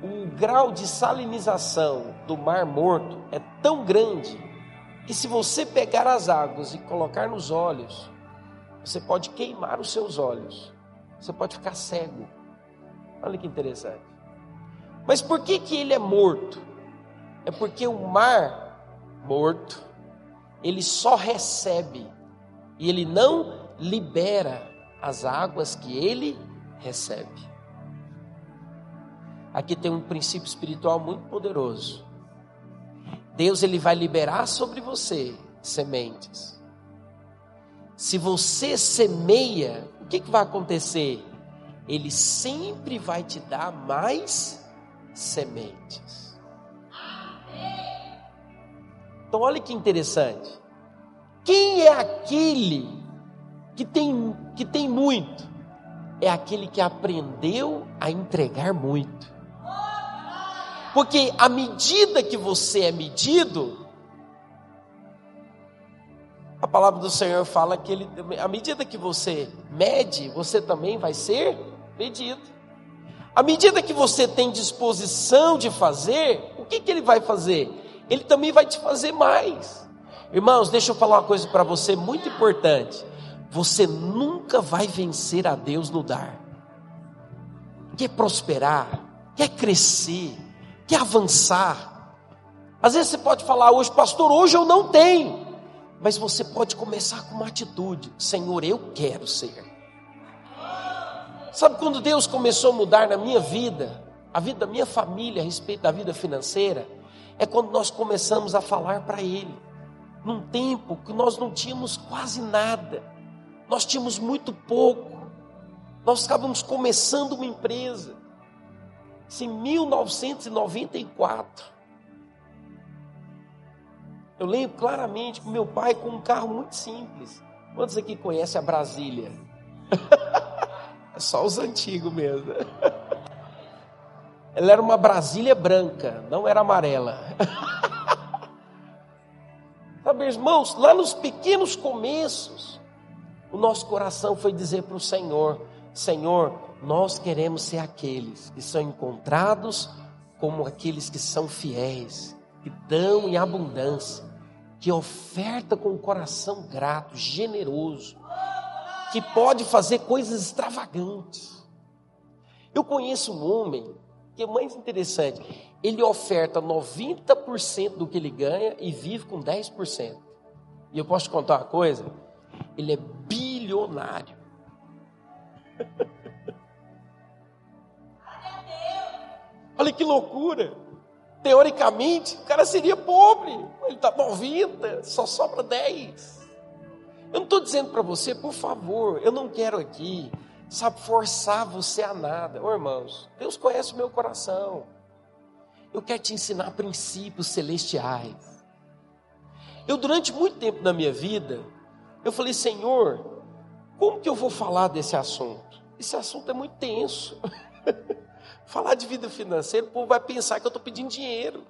o grau de salinização do mar morto é tão grande que se você pegar as águas e colocar nos olhos, você pode queimar os seus olhos. Você pode ficar cego. Olha que interessante. Mas por que que ele é morto? É porque o mar morto ele só recebe e ele não libera as águas que ele recebe. Aqui tem um princípio espiritual muito poderoso. Deus ele vai liberar sobre você sementes. Se você semeia, o que, que vai acontecer? Ele sempre vai te dar mais sementes. Então, olha que interessante. Quem é aquele que tem, que tem muito? É aquele que aprendeu a entregar muito. Porque à medida que você é medido, a palavra do Senhor fala que ele, à medida que você mede, você também vai ser medido. À medida que você tem disposição de fazer, o que, que ele vai fazer? Ele também vai te fazer mais. Irmãos, deixa eu falar uma coisa para você muito importante. Você nunca vai vencer a Deus no dar. Quer prosperar, quer crescer, quer avançar. Às vezes você pode falar hoje, pastor, hoje eu não tenho. Mas você pode começar com uma atitude: Senhor, eu quero ser. Sabe quando Deus começou a mudar na minha vida, a vida da minha família a respeito da vida financeira? é quando nós começamos a falar para Ele, num tempo que nós não tínhamos quase nada, nós tínhamos muito pouco, nós estávamos começando uma empresa, em 1994. Eu lembro claramente que meu pai com um carro muito simples. Quantos aqui conhecem a Brasília? <laughs> é só os antigos mesmo. Ela era uma Brasília branca, não era amarela. <laughs> Sabe, irmãos, lá nos pequenos começos, o nosso coração foi dizer para o Senhor: Senhor, nós queremos ser aqueles que são encontrados como aqueles que são fiéis, que dão em abundância, que oferta com o coração grato, generoso, que pode fazer coisas extravagantes. Eu conheço um homem que é mais interessante, ele oferta 90% do que ele ganha e vive com 10%. E eu posso te contar uma coisa: ele é bilionário. <laughs> Olha que loucura. Teoricamente, o cara seria pobre. Ele está 90, só sobra 10. Eu não estou dizendo para você, por favor, eu não quero aqui, sabe, forçar você a nada. Ô, irmãos, Deus conhece o meu coração. Eu quero te ensinar princípios celestiais. Eu, durante muito tempo na minha vida, eu falei, Senhor, como que eu vou falar desse assunto? Esse assunto é muito tenso. <laughs> Falar de vida financeira, o povo vai pensar que eu estou pedindo dinheiro.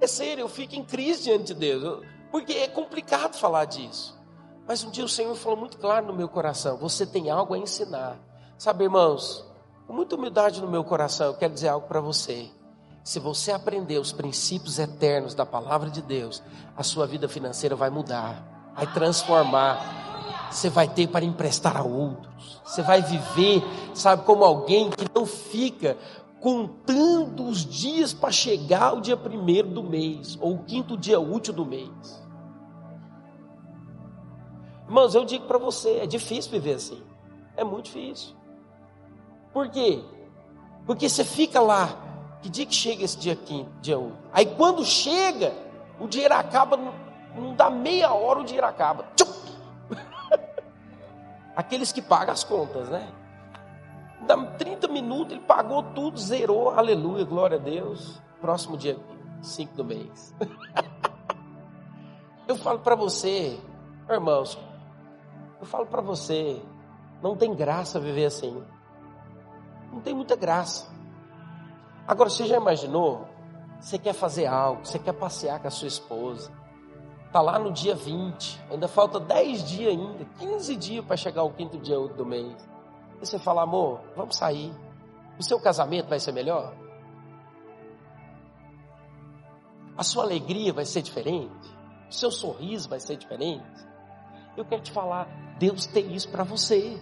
É sério, eu fico em crise diante de Deus, porque é complicado falar disso. Mas um dia o Senhor falou muito claro no meu coração: você tem algo a ensinar. Sabe, irmãos, com muita humildade no meu coração, eu quero dizer algo para você. Se você aprender os princípios eternos da palavra de Deus, a sua vida financeira vai mudar, vai transformar você vai ter para emprestar a outros. Você vai viver, sabe, como alguém que não fica contando os dias para chegar o dia primeiro do mês, ou o quinto dia útil do mês. Irmãos, eu digo para você, é difícil viver assim. É muito difícil. Por quê? Porque você fica lá, que dia que chega esse dia quinto, dia útil? Aí quando chega, o dinheiro acaba, não dá meia hora, o dinheiro acaba. Tchum! Aqueles que pagam as contas, né? Dá 30 minutos, ele pagou tudo, zerou, aleluia, glória a Deus. Próximo dia 5 do mês. <laughs> eu falo para você, irmãos, eu falo para você, não tem graça viver assim. Não tem muita graça. Agora, você já imaginou? Você quer fazer algo, você quer passear com a sua esposa, Está lá no dia 20, ainda falta 10 dias ainda, 15 dias para chegar o quinto dia do mês. E você fala, amor, vamos sair. O seu casamento vai ser melhor? A sua alegria vai ser diferente? O seu sorriso vai ser diferente? Eu quero te falar, Deus tem isso para você.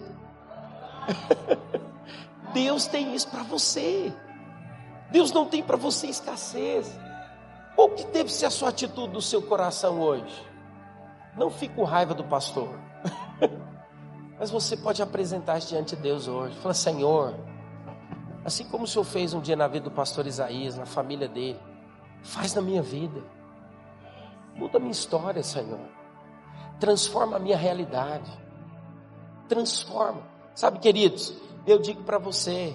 <laughs> Deus tem isso para você. Deus não tem para você escassez. Qual que deve ser a sua atitude no seu coração hoje? Não fique com raiva do pastor. <laughs> Mas você pode apresentar diante de Deus hoje. Fala, Senhor, assim como o Senhor fez um dia na vida do pastor Isaías, na família dele, faz na minha vida. Muda a minha história, Senhor. Transforma a minha realidade. Transforma. Sabe, queridos, eu digo para você,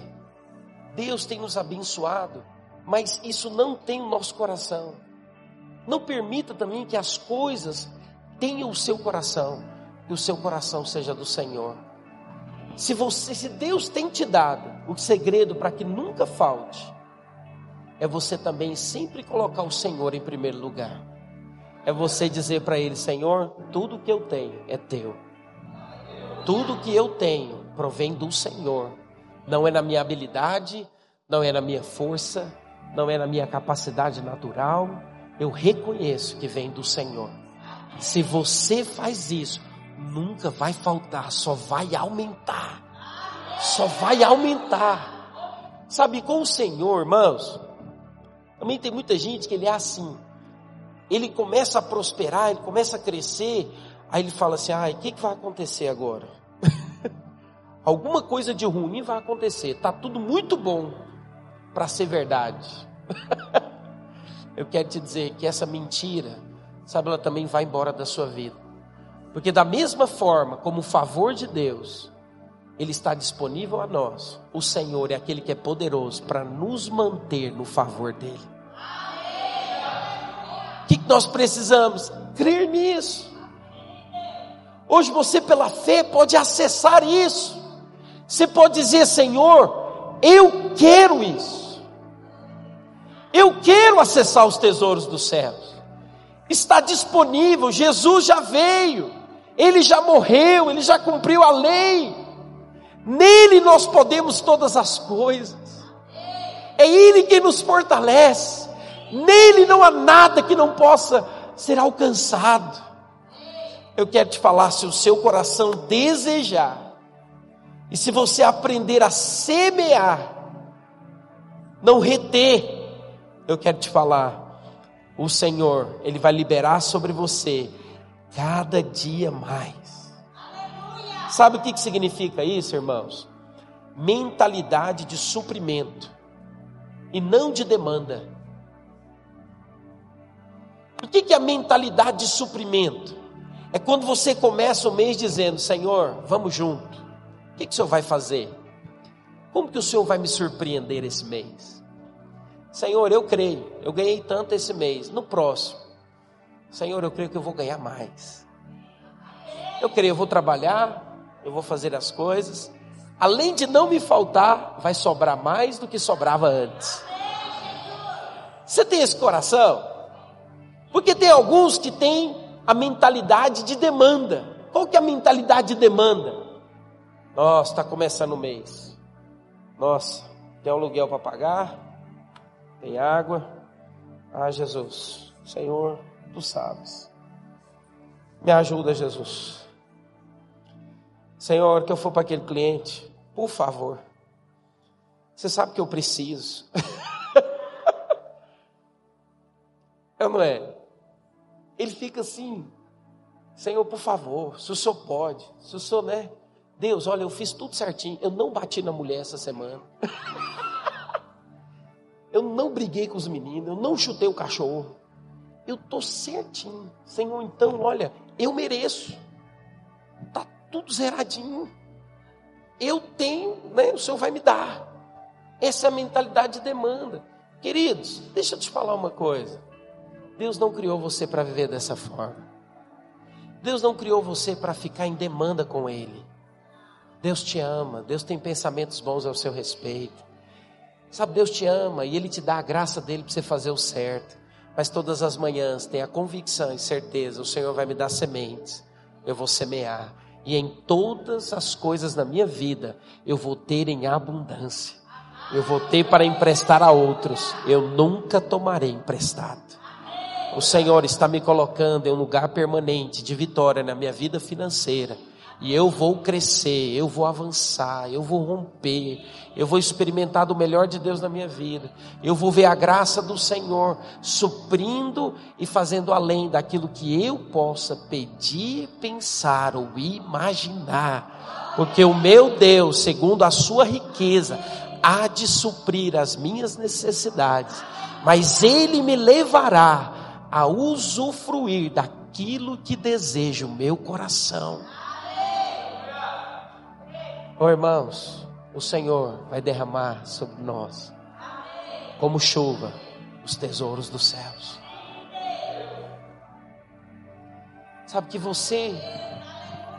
Deus tem nos abençoado mas isso não tem o nosso coração. Não permita também que as coisas tenham o seu coração, que o seu coração seja do Senhor. Se você, se Deus tem te dado o segredo para que nunca falte, é você também sempre colocar o Senhor em primeiro lugar. É você dizer para Ele: Senhor, tudo que eu tenho é teu. Tudo que eu tenho provém do Senhor. Não é na minha habilidade, não é na minha força, não é na minha capacidade natural, eu reconheço que vem do Senhor. Se você faz isso, nunca vai faltar, só vai aumentar. Só vai aumentar. Sabe, com o Senhor, irmãos, também tem muita gente que ele é assim. Ele começa a prosperar, ele começa a crescer, aí ele fala assim: ai, o que, que vai acontecer agora? <laughs> Alguma coisa de ruim vai acontecer, está tudo muito bom para ser verdade. <laughs> Eu quero te dizer que essa mentira, sabe, ela também vai embora da sua vida. Porque da mesma forma como o favor de Deus, ele está disponível a nós. O Senhor é aquele que é poderoso para nos manter no favor dele. O que nós precisamos? Crer nisso. Hoje você, pela fé, pode acessar isso. Você pode dizer, Senhor, eu quero isso. Eu quero acessar os tesouros dos céus. Está disponível, Jesus já veio, ele já morreu, ele já cumpriu a lei. Nele nós podemos todas as coisas. É ele que nos fortalece. Nele não há nada que não possa ser alcançado. Eu quero te falar, se o seu coração desejar, e se você aprender a semear, não reter, eu quero te falar, o Senhor, Ele vai liberar sobre você cada dia mais. Sabe o que, que significa isso, irmãos? Mentalidade de suprimento e não de demanda. O que, que é a mentalidade de suprimento? É quando você começa o mês dizendo: Senhor, vamos junto. O que, que o Senhor vai fazer? Como que o Senhor vai me surpreender esse mês? Senhor, eu creio, eu ganhei tanto esse mês. No próximo, Senhor, eu creio que eu vou ganhar mais. Eu creio, eu vou trabalhar, eu vou fazer as coisas. Além de não me faltar, vai sobrar mais do que sobrava antes. Você tem esse coração? Porque tem alguns que têm a mentalidade de demanda. Qual que é a mentalidade de demanda? Nossa, está começando o mês. Nossa, tem aluguel para pagar, tem água. Ah, Jesus, Senhor, tu sabes. Me ajuda, Jesus. Senhor, que eu for para aquele cliente, por favor. Você sabe que eu preciso. <laughs> é não é? Ele fica assim, Senhor, por favor, se o Senhor pode, se o Senhor, né? Deus, olha, eu fiz tudo certinho, eu não bati na mulher essa semana. <laughs> eu não briguei com os meninos, eu não chutei o cachorro. Eu estou certinho. Senhor, então, olha, eu mereço. Está tudo zeradinho. Eu tenho, né? O Senhor vai me dar. Essa é a mentalidade de demanda. Queridos, deixa eu te falar uma coisa. Deus não criou você para viver dessa forma. Deus não criou você para ficar em demanda com Ele. Deus te ama, Deus tem pensamentos bons ao seu respeito. Sabe, Deus te ama e Ele te dá a graça dele para você fazer o certo. Mas todas as manhãs tem a convicção e certeza: o Senhor vai me dar sementes, eu vou semear, e em todas as coisas na minha vida eu vou ter em abundância, eu vou ter para emprestar a outros, eu nunca tomarei emprestado. O Senhor está me colocando em um lugar permanente de vitória na minha vida financeira. E eu vou crescer, eu vou avançar, eu vou romper, eu vou experimentar do melhor de Deus na minha vida. Eu vou ver a graça do Senhor suprindo e fazendo além daquilo que eu possa pedir, pensar ou imaginar. Porque o meu Deus, segundo a sua riqueza, há de suprir as minhas necessidades, mas Ele me levará a usufruir daquilo que deseja o meu coração. Oh, irmãos, o Senhor vai derramar sobre nós, como chuva, os tesouros dos céus. Sabe que você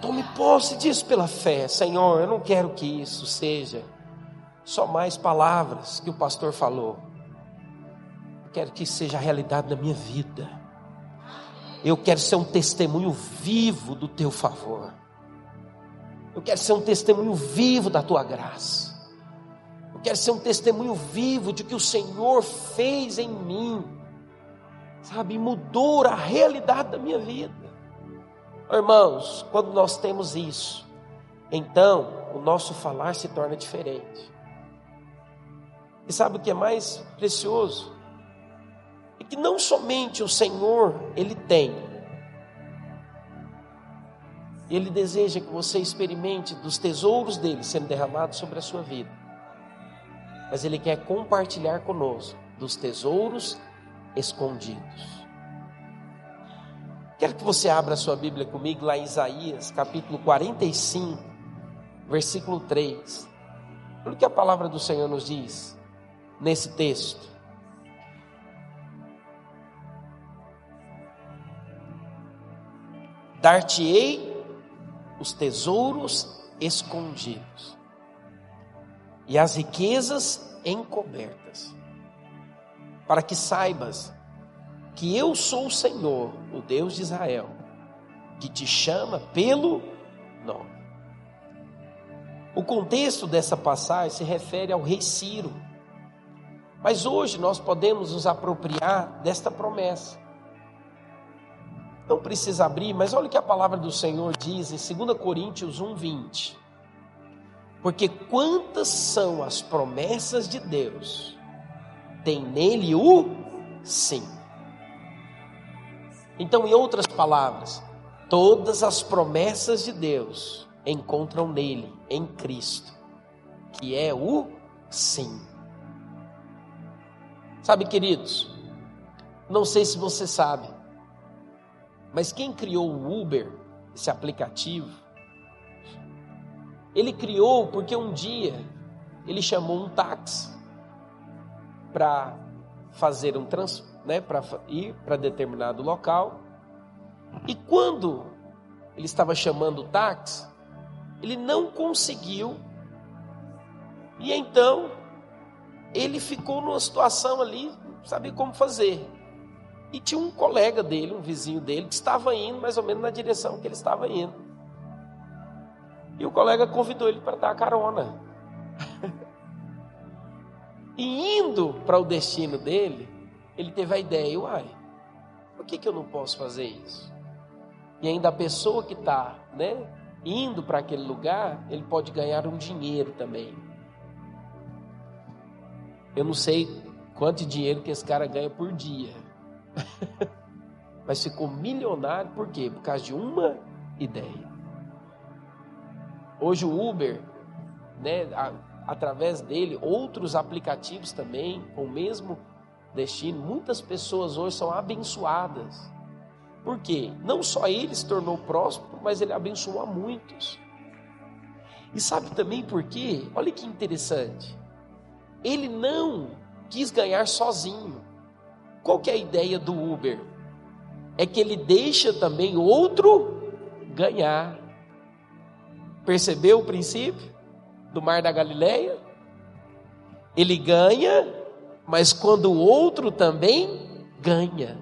tome posse disso pela fé, Senhor. Eu não quero que isso seja só mais palavras que o pastor falou quero que seja realidade na minha vida. Eu quero ser um testemunho vivo do teu favor. Eu quero ser um testemunho vivo da tua graça. Eu quero ser um testemunho vivo de que o Senhor fez em mim. Sabe, mudou a realidade da minha vida. Irmãos, quando nós temos isso, então o nosso falar se torna diferente. E sabe o que é mais precioso? e que não somente o Senhor ele tem, ele deseja que você experimente dos tesouros dele sendo derramados sobre a sua vida, mas ele quer compartilhar conosco dos tesouros escondidos. Quero que você abra a sua Bíblia comigo lá em Isaías, capítulo 45, versículo 3. Olha o que a palavra do Senhor nos diz nesse texto. Dar-te-ei os tesouros escondidos e as riquezas encobertas, para que saibas que eu sou o Senhor, o Deus de Israel, que te chama pelo nome. O contexto dessa passagem se refere ao rei Ciro. Mas hoje nós podemos nos apropriar desta promessa. Não precisa abrir, mas olha o que a palavra do Senhor diz em 2 Coríntios 1:20. Porque quantas são as promessas de Deus, tem nele o sim. Então, em outras palavras, Todas as promessas de Deus encontram nele, em Cristo, que é o sim. Sabe, queridos, não sei se você sabe, mas quem criou o Uber, esse aplicativo, ele criou porque um dia ele chamou um táxi para fazer um trans, né, para ir para determinado local. E quando ele estava chamando o táxi, ele não conseguiu. E então ele ficou numa situação ali, não sabia como fazer. E tinha um colega dele, um vizinho dele, que estava indo mais ou menos na direção que ele estava indo. E o colega convidou ele para dar carona. <laughs> e indo para o destino dele, ele teve a ideia, uai, por que, que eu não posso fazer isso? E ainda a pessoa que está né, indo para aquele lugar, ele pode ganhar um dinheiro também. Eu não sei quanto dinheiro que esse cara ganha por dia. <laughs> Mas ficou milionário por quê? Por causa de uma ideia. Hoje o Uber, né, a, através dele, outros aplicativos também com o mesmo destino, muitas pessoas hoje são abençoadas. Por quê? Não só ele se tornou próspero, mas ele abençoou a muitos. E sabe também por quê? Olha que interessante. Ele não quis ganhar sozinho. Qual que é a ideia do Uber? É que ele deixa também outro ganhar. Percebeu o princípio do Mar da Galileia? Ele ganha, mas quando o outro também ganha.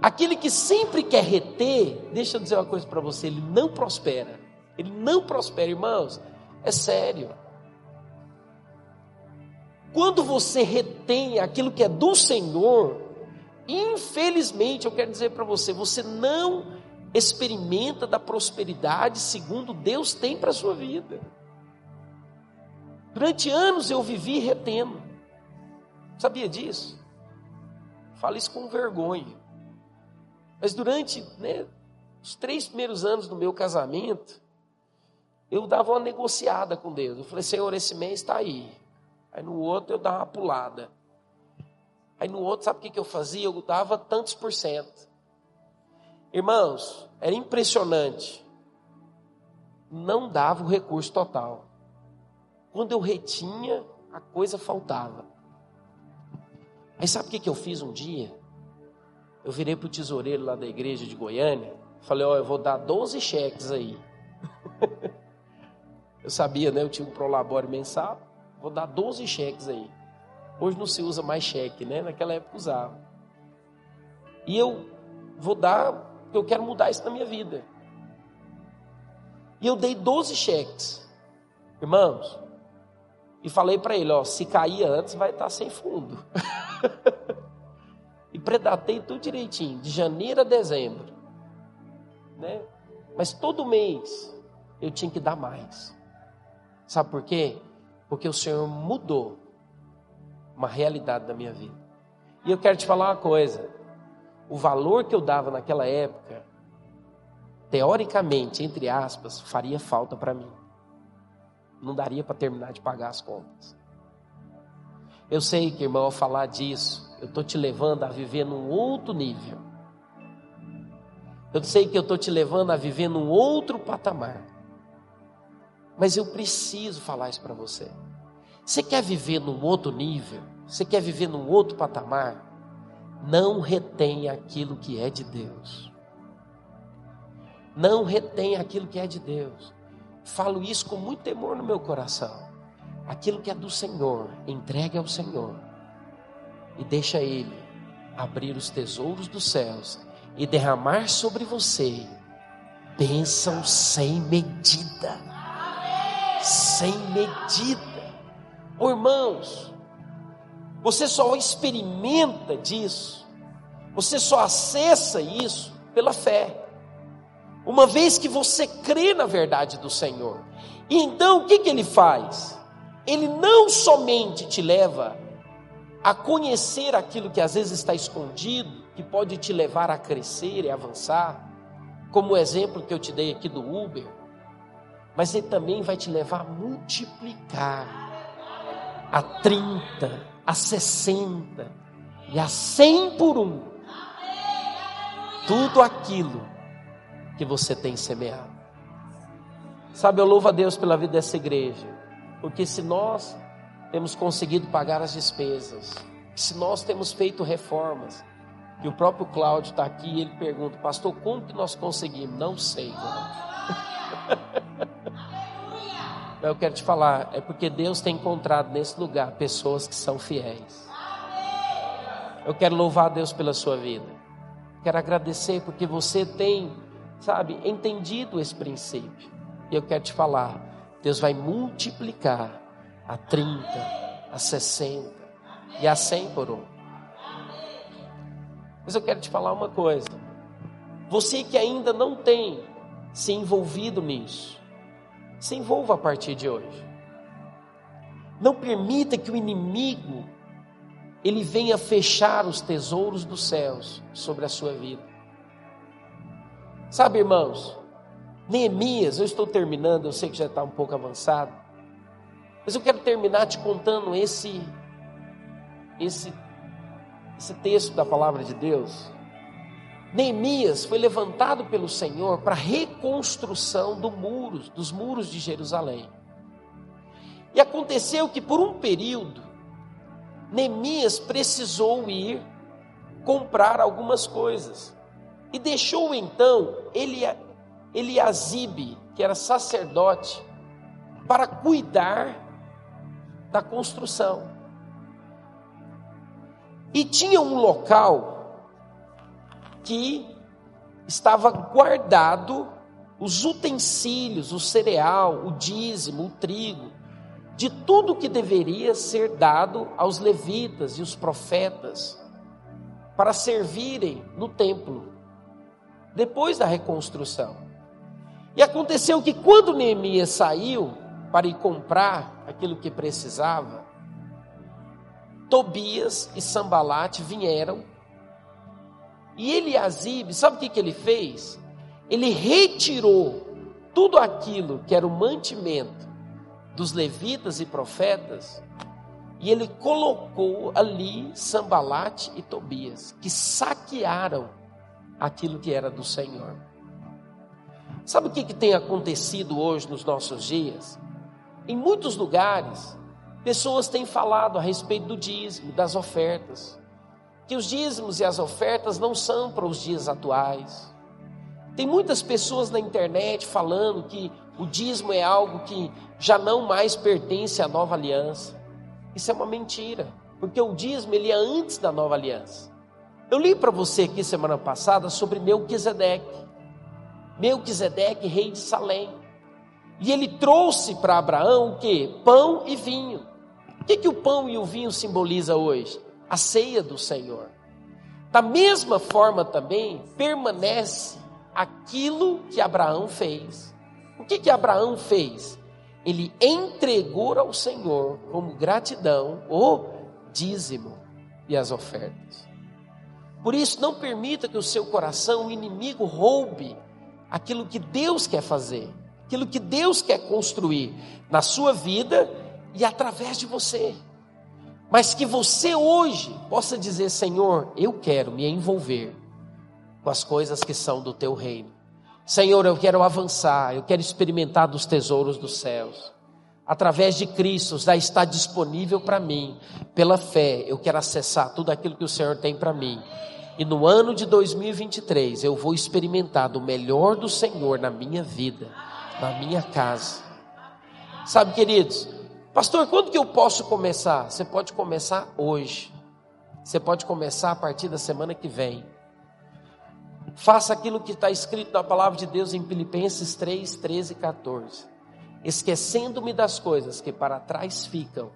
Aquele que sempre quer reter, deixa eu dizer uma coisa para você, ele não prospera. Ele não prospera, irmãos. É sério. Quando você retém aquilo que é do Senhor, infelizmente, eu quero dizer para você, você não experimenta da prosperidade segundo Deus tem para a sua vida. Durante anos eu vivi retendo. Sabia disso? Falo isso com vergonha. Mas durante né, os três primeiros anos do meu casamento, eu dava uma negociada com Deus. Eu falei, Senhor, esse mês está aí. Aí no outro eu dava uma pulada. Aí no outro, sabe o que, que eu fazia? Eu dava tantos por cento. Irmãos, era impressionante. Não dava o recurso total. Quando eu retinha, a coisa faltava. Aí sabe o que, que eu fiz um dia? Eu virei para o tesoureiro lá da igreja de Goiânia. Falei, ó, oh, eu vou dar 12 cheques aí. <laughs> eu sabia, né? Eu tinha um prolabore mensal. Vou dar 12 cheques aí. Hoje não se usa mais cheque, né? Naquela época usava. E eu vou dar, porque eu quero mudar isso na minha vida. E eu dei 12 cheques. Irmãos, e falei para ele, ó, se cair antes vai estar sem fundo. <laughs> e predatei tudo direitinho, de janeiro a dezembro. Né? Mas todo mês eu tinha que dar mais. Sabe por quê? Porque o Senhor mudou uma realidade da minha vida. E eu quero te falar uma coisa: o valor que eu dava naquela época, teoricamente, entre aspas, faria falta para mim. Não daria para terminar de pagar as contas. Eu sei que, irmão, ao falar disso, eu estou te levando a viver num outro nível. Eu sei que eu estou te levando a viver num outro patamar. Mas eu preciso falar isso para você. Você quer viver num outro nível? Você quer viver num outro patamar? Não retém aquilo que é de Deus. Não retém aquilo que é de Deus. Falo isso com muito temor no meu coração. Aquilo que é do Senhor, entregue ao Senhor. E deixa Ele abrir os tesouros dos céus e derramar sobre você bênção sem medida. Sem medida. Oh, irmãos, você só experimenta disso, você só acessa isso pela fé. Uma vez que você crê na verdade do Senhor. E então o que, que ele faz? Ele não somente te leva a conhecer aquilo que às vezes está escondido, que pode te levar a crescer e avançar, como o exemplo que eu te dei aqui do Uber, mas ele também vai te levar a multiplicar a 30, a 60 e a 100 por um tudo aquilo que você tem semeado. Sabe, eu louvo a Deus pela vida dessa igreja, porque se nós temos conseguido pagar as despesas, se nós temos feito reformas, e o próprio Cláudio está aqui e ele pergunta, pastor, como que nós conseguimos? Não sei, <laughs> Eu quero te falar, é porque Deus tem encontrado nesse lugar pessoas que são fiéis. Eu quero louvar a Deus pela sua vida. Quero agradecer porque você tem, sabe, entendido esse princípio. E eu quero te falar, Deus vai multiplicar a 30, a 60 e a 100 por um. Mas eu quero te falar uma coisa. Você que ainda não tem se envolvido nisso, se envolva a partir de hoje. Não permita que o inimigo ele venha fechar os tesouros dos céus sobre a sua vida. Sabe, irmãos, Neemias, eu estou terminando, eu sei que já está um pouco avançado, mas eu quero terminar te contando esse, esse, esse texto da palavra de Deus. Neemias foi levantado pelo Senhor para a reconstrução do dos muros de Jerusalém. E aconteceu que por um período, Neemias precisou ir comprar algumas coisas. E deixou então Eliasibe, que era sacerdote, para cuidar da construção. E tinha um local que estava guardado os utensílios, o cereal, o dízimo, o trigo, de tudo que deveria ser dado aos levitas e os profetas para servirem no templo, depois da reconstrução. E aconteceu que quando Neemias saiu para ir comprar aquilo que precisava, Tobias e Sambalate vieram. E Eliasibe, sabe o que, que ele fez? Ele retirou tudo aquilo que era o mantimento dos levitas e profetas, e ele colocou ali Sambalate e Tobias, que saquearam aquilo que era do Senhor. Sabe o que, que tem acontecido hoje nos nossos dias? Em muitos lugares, pessoas têm falado a respeito do dízimo, das ofertas, que os dízimos e as ofertas não são para os dias atuais. Tem muitas pessoas na internet falando que o dízimo é algo que já não mais pertence à nova aliança. Isso é uma mentira, porque o dízimo ele é antes da nova aliança. Eu li para você aqui semana passada sobre Melquisedeque. Melquisedeque, rei de Salém. E ele trouxe para Abraão o que? Pão e vinho. O que, que o pão e o vinho simboliza hoje? A ceia do Senhor. Da mesma forma também permanece aquilo que Abraão fez. O que, que Abraão fez? Ele entregou ao Senhor como gratidão o dízimo e as ofertas. Por isso, não permita que o seu coração, o inimigo, roube aquilo que Deus quer fazer, aquilo que Deus quer construir na sua vida e através de você. Mas que você hoje possa dizer: Senhor, eu quero me envolver com as coisas que são do teu reino. Senhor, eu quero avançar, eu quero experimentar dos tesouros dos céus. Através de Cristo já está disponível para mim. Pela fé, eu quero acessar tudo aquilo que o Senhor tem para mim. E no ano de 2023 eu vou experimentar do melhor do Senhor na minha vida, na minha casa. Sabe, queridos, pastor, quando que eu posso começar? Você pode começar hoje. Você pode começar a partir da semana que vem. Faça aquilo que está escrito na palavra de Deus em Filipenses 3, 13 e 14. Esquecendo-me das coisas que para trás ficam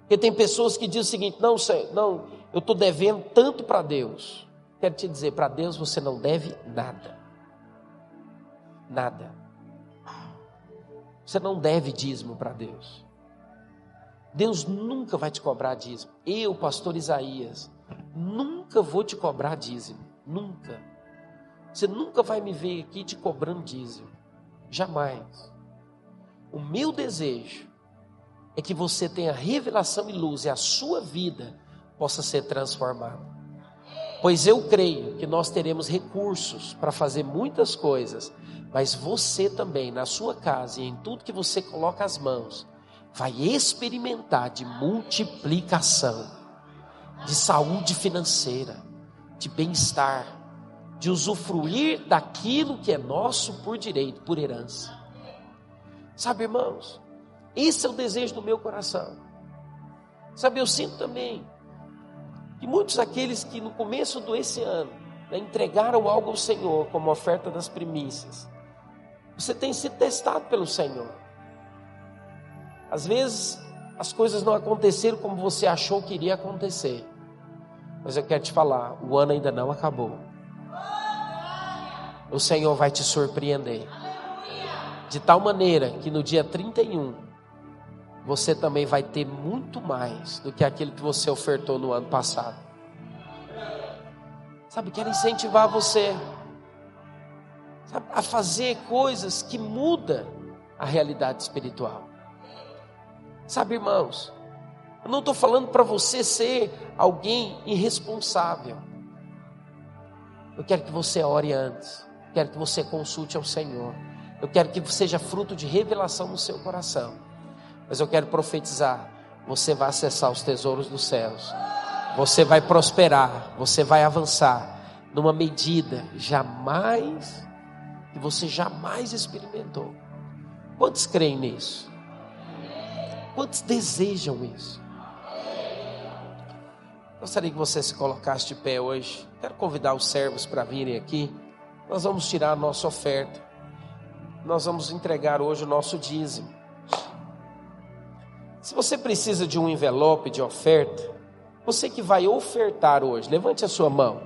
porque tem pessoas que dizem o seguinte: não, não eu estou devendo tanto para Deus. Quero te dizer, para Deus você não deve nada. Nada. Você não deve dízimo para Deus. Deus nunca vai te cobrar dízimo. Eu, pastor Isaías, nunca vou te cobrar dízimo. Nunca. Você nunca vai me ver aqui te cobrando dízimo. Jamais. O meu desejo é que você tenha revelação e luz e a sua vida possa ser transformada. Pois eu creio que nós teremos recursos para fazer muitas coisas, mas você também, na sua casa e em tudo que você coloca as mãos, vai experimentar de multiplicação, de saúde financeira, de bem-estar, de usufruir daquilo que é nosso por direito, por herança. Sabe, irmãos, esse é o desejo do meu coração. Sabe, eu sinto também que muitos daqueles que no começo desse ano né, entregaram algo ao Senhor como oferta das primícias, você tem sido testado pelo Senhor. Às vezes as coisas não aconteceram como você achou que iria acontecer. Mas eu quero te falar, o ano ainda não acabou. O Senhor vai te surpreender. De tal maneira que no dia 31 você também vai ter muito mais do que aquilo que você ofertou no ano passado. Sabe, quero incentivar você sabe, a fazer coisas que mudam a realidade espiritual. Sabe, irmãos, eu não estou falando para você ser alguém irresponsável. Eu quero que você ore antes. Quero que você consulte ao Senhor. Eu quero que seja fruto de revelação no seu coração. Mas eu quero profetizar: você vai acessar os tesouros dos céus. Você vai prosperar, você vai avançar numa medida jamais que você jamais experimentou. Quantos creem nisso? Quantos desejam isso? Gostaria que você se colocasse de pé hoje. Quero convidar os servos para virem aqui. Nós vamos tirar a nossa oferta. Nós vamos entregar hoje o nosso dízimo. Se você precisa de um envelope de oferta, você que vai ofertar hoje, levante a sua mão.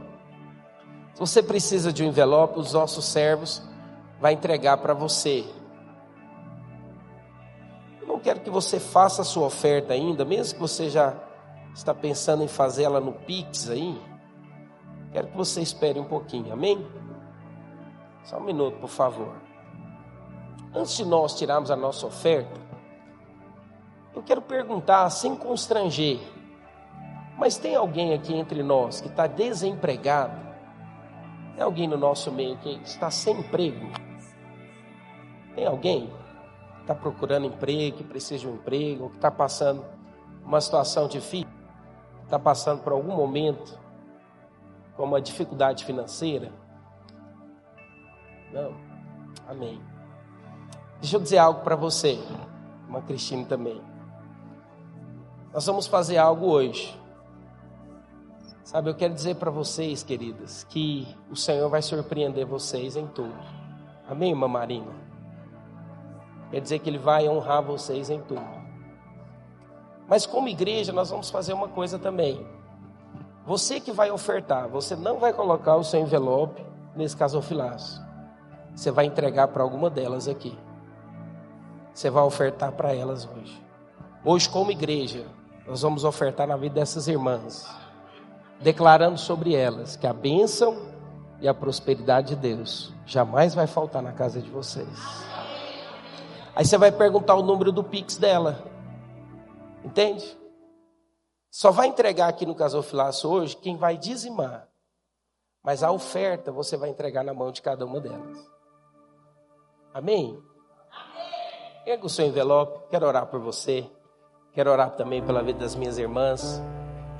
Se você precisa de um envelope, os nossos servos vai entregar para você quero que você faça a sua oferta ainda, mesmo que você já está pensando em fazer ela no Pix aí. Quero que você espere um pouquinho, amém? Só um minuto, por favor. Antes de nós tirarmos a nossa oferta, eu quero perguntar, sem constranger, mas tem alguém aqui entre nós que está desempregado? Tem alguém no nosso meio que está sem emprego? Tem alguém? está procurando emprego, que precisa de um emprego, ou que está passando uma situação difícil, está passando por algum momento, como uma dificuldade financeira. Não. Amém. Deixa eu dizer algo para você, uma Cristina também. Nós vamos fazer algo hoje. Sabe, eu quero dizer para vocês, queridas, que o Senhor vai surpreender vocês em tudo. Amém, irmã Marina? Quer dizer que Ele vai honrar vocês em tudo. Mas como igreja, nós vamos fazer uma coisa também. Você que vai ofertar, você não vai colocar o seu envelope nesse casofilaço. Você vai entregar para alguma delas aqui. Você vai ofertar para elas hoje. Hoje, como igreja, nós vamos ofertar na vida dessas irmãs, declarando sobre elas que a bênção e a prosperidade de Deus jamais vai faltar na casa de vocês. Aí você vai perguntar o número do Pix dela. Entende? Só vai entregar aqui no Casofilaço hoje quem vai dizimar. Mas a oferta você vai entregar na mão de cada uma delas. Amém? Amém. Pega o seu envelope, quero orar por você. Quero orar também pela vida das minhas irmãs.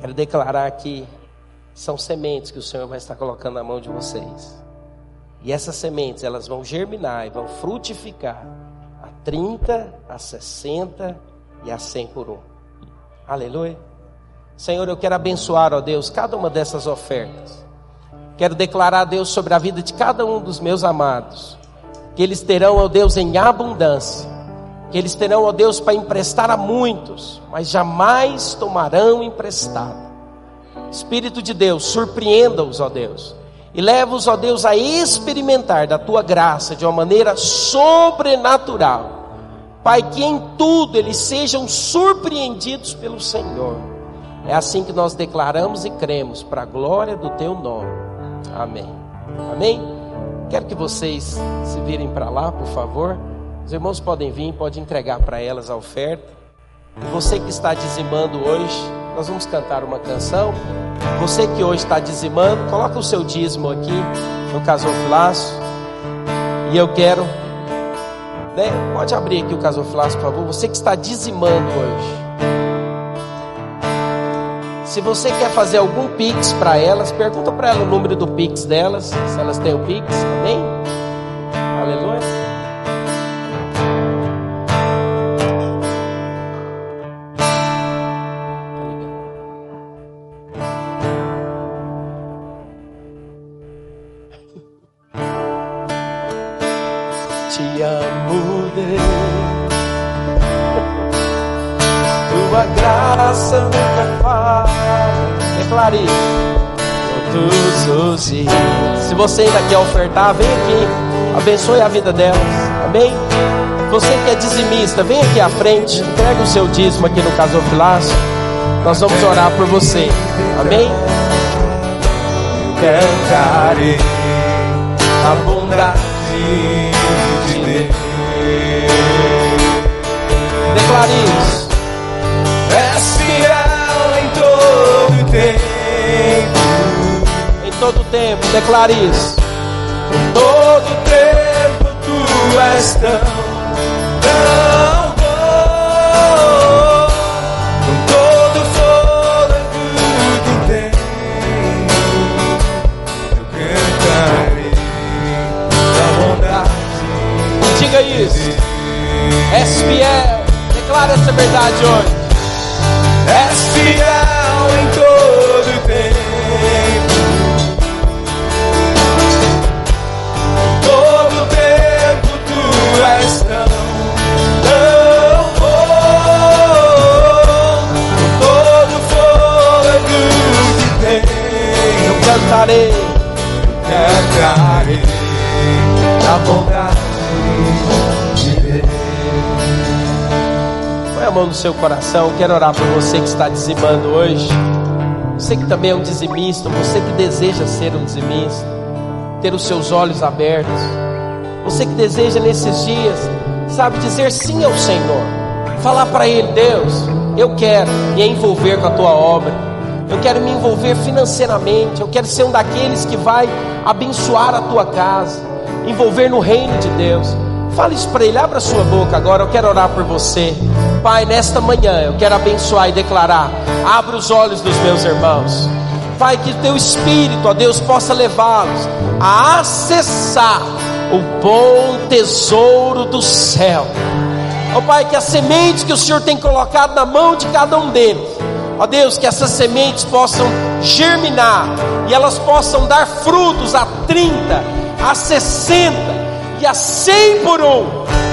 Quero declarar que são sementes que o Senhor vai estar colocando na mão de vocês. E essas sementes, elas vão germinar e vão frutificar 30, a 60 e a 100 por um. Aleluia. Senhor, eu quero abençoar, ó Deus, cada uma dessas ofertas. Quero declarar, Deus, sobre a vida de cada um dos meus amados, que eles terão, ó Deus, em abundância, que eles terão, ó Deus, para emprestar a muitos, mas jamais tomarão emprestado. Espírito de Deus, surpreenda-os, ó Deus, e leva-os, ó Deus, a experimentar da tua graça de uma maneira sobrenatural. Pai, que em tudo eles sejam surpreendidos pelo Senhor. É assim que nós declaramos e cremos, para a glória do teu nome. Amém. Amém? Quero que vocês se virem para lá, por favor. Os irmãos podem vir, pode entregar para elas a oferta. Você que está dizimando hoje, nós vamos cantar uma canção. Você que hoje está dizimando, coloca o seu dízimo aqui no casofilaço. E eu quero, né? Pode abrir aqui o casofilaço, por favor. Você que está dizimando hoje. Se você quer fazer algum pix para elas, pergunta para ela o número do pix delas, se elas têm o pix, amém? Você ainda quer ofertar, vem aqui. Abençoe a vida delas. Amém? Você que é dizimista, vem aqui à frente. Entregue o seu dízimo aqui no casofilácio. Nós vamos orar por você. Amém? Cantarei a bondade de Deus. Declare isso. Fiel em todo tempo, Em todo tempo, declare isso. todo tempo tu és tão, tão bom. Com todo fôlego que tenho, eu cantarei da bondade Diga isso. És fiel. Declare essa verdade hoje. És fiel tenho, Eu cantarei. cantarei a bondade de Deus. Põe a mão no seu coração. Quero orar por você que está dizimando hoje. Você que também é um dizimista. Você que deseja ser um dizimista. Ter os seus olhos abertos. Você que deseja nesses dias, sabe, dizer sim ao Senhor. Falar para Ele: Deus, eu quero me envolver com a tua obra. Eu quero me envolver financeiramente. Eu quero ser um daqueles que vai abençoar a tua casa. Envolver no reino de Deus. Fale isso para Ele. Abra sua boca agora. Eu quero orar por você. Pai, nesta manhã eu quero abençoar e declarar: abra os olhos dos meus irmãos. Pai, que teu espírito, ó Deus, possa levá-los a acessar o bom tesouro do céu. Ó Pai, que as sementes que o Senhor tem colocado na mão de cada um deles, ó Deus, que essas sementes possam germinar e elas possam dar frutos a 30, a 60 e a 100 por um.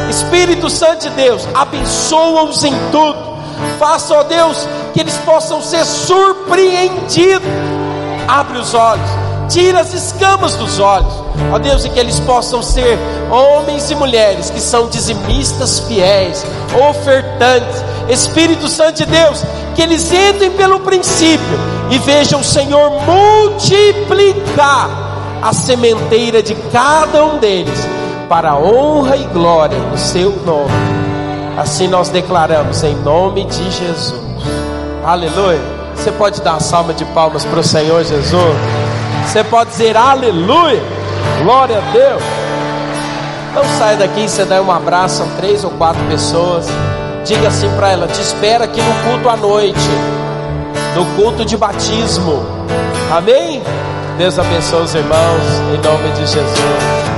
Espírito Santo de Deus, abençoa-os em tudo. Faça, ó Deus, que eles possam ser surpreendidos. Abre os olhos, tira as escamas dos olhos, ó Deus, e que eles possam ser homens e mulheres que são dizimistas fiéis, ofertantes. Espírito Santo de Deus, que eles entrem pelo princípio e vejam o Senhor multiplicar a sementeira de cada um deles para a honra e glória do seu nome. Assim nós declaramos em nome de Jesus. Aleluia. Você pode dar uma salva de palmas para o Senhor Jesus. Você pode dizer aleluia. Glória a Deus. Então saia daqui, você dá um abraço, são três ou quatro pessoas. Diga assim para ela: te espera aqui no culto à noite, no culto de batismo. Amém? Deus abençoe os irmãos, em nome de Jesus.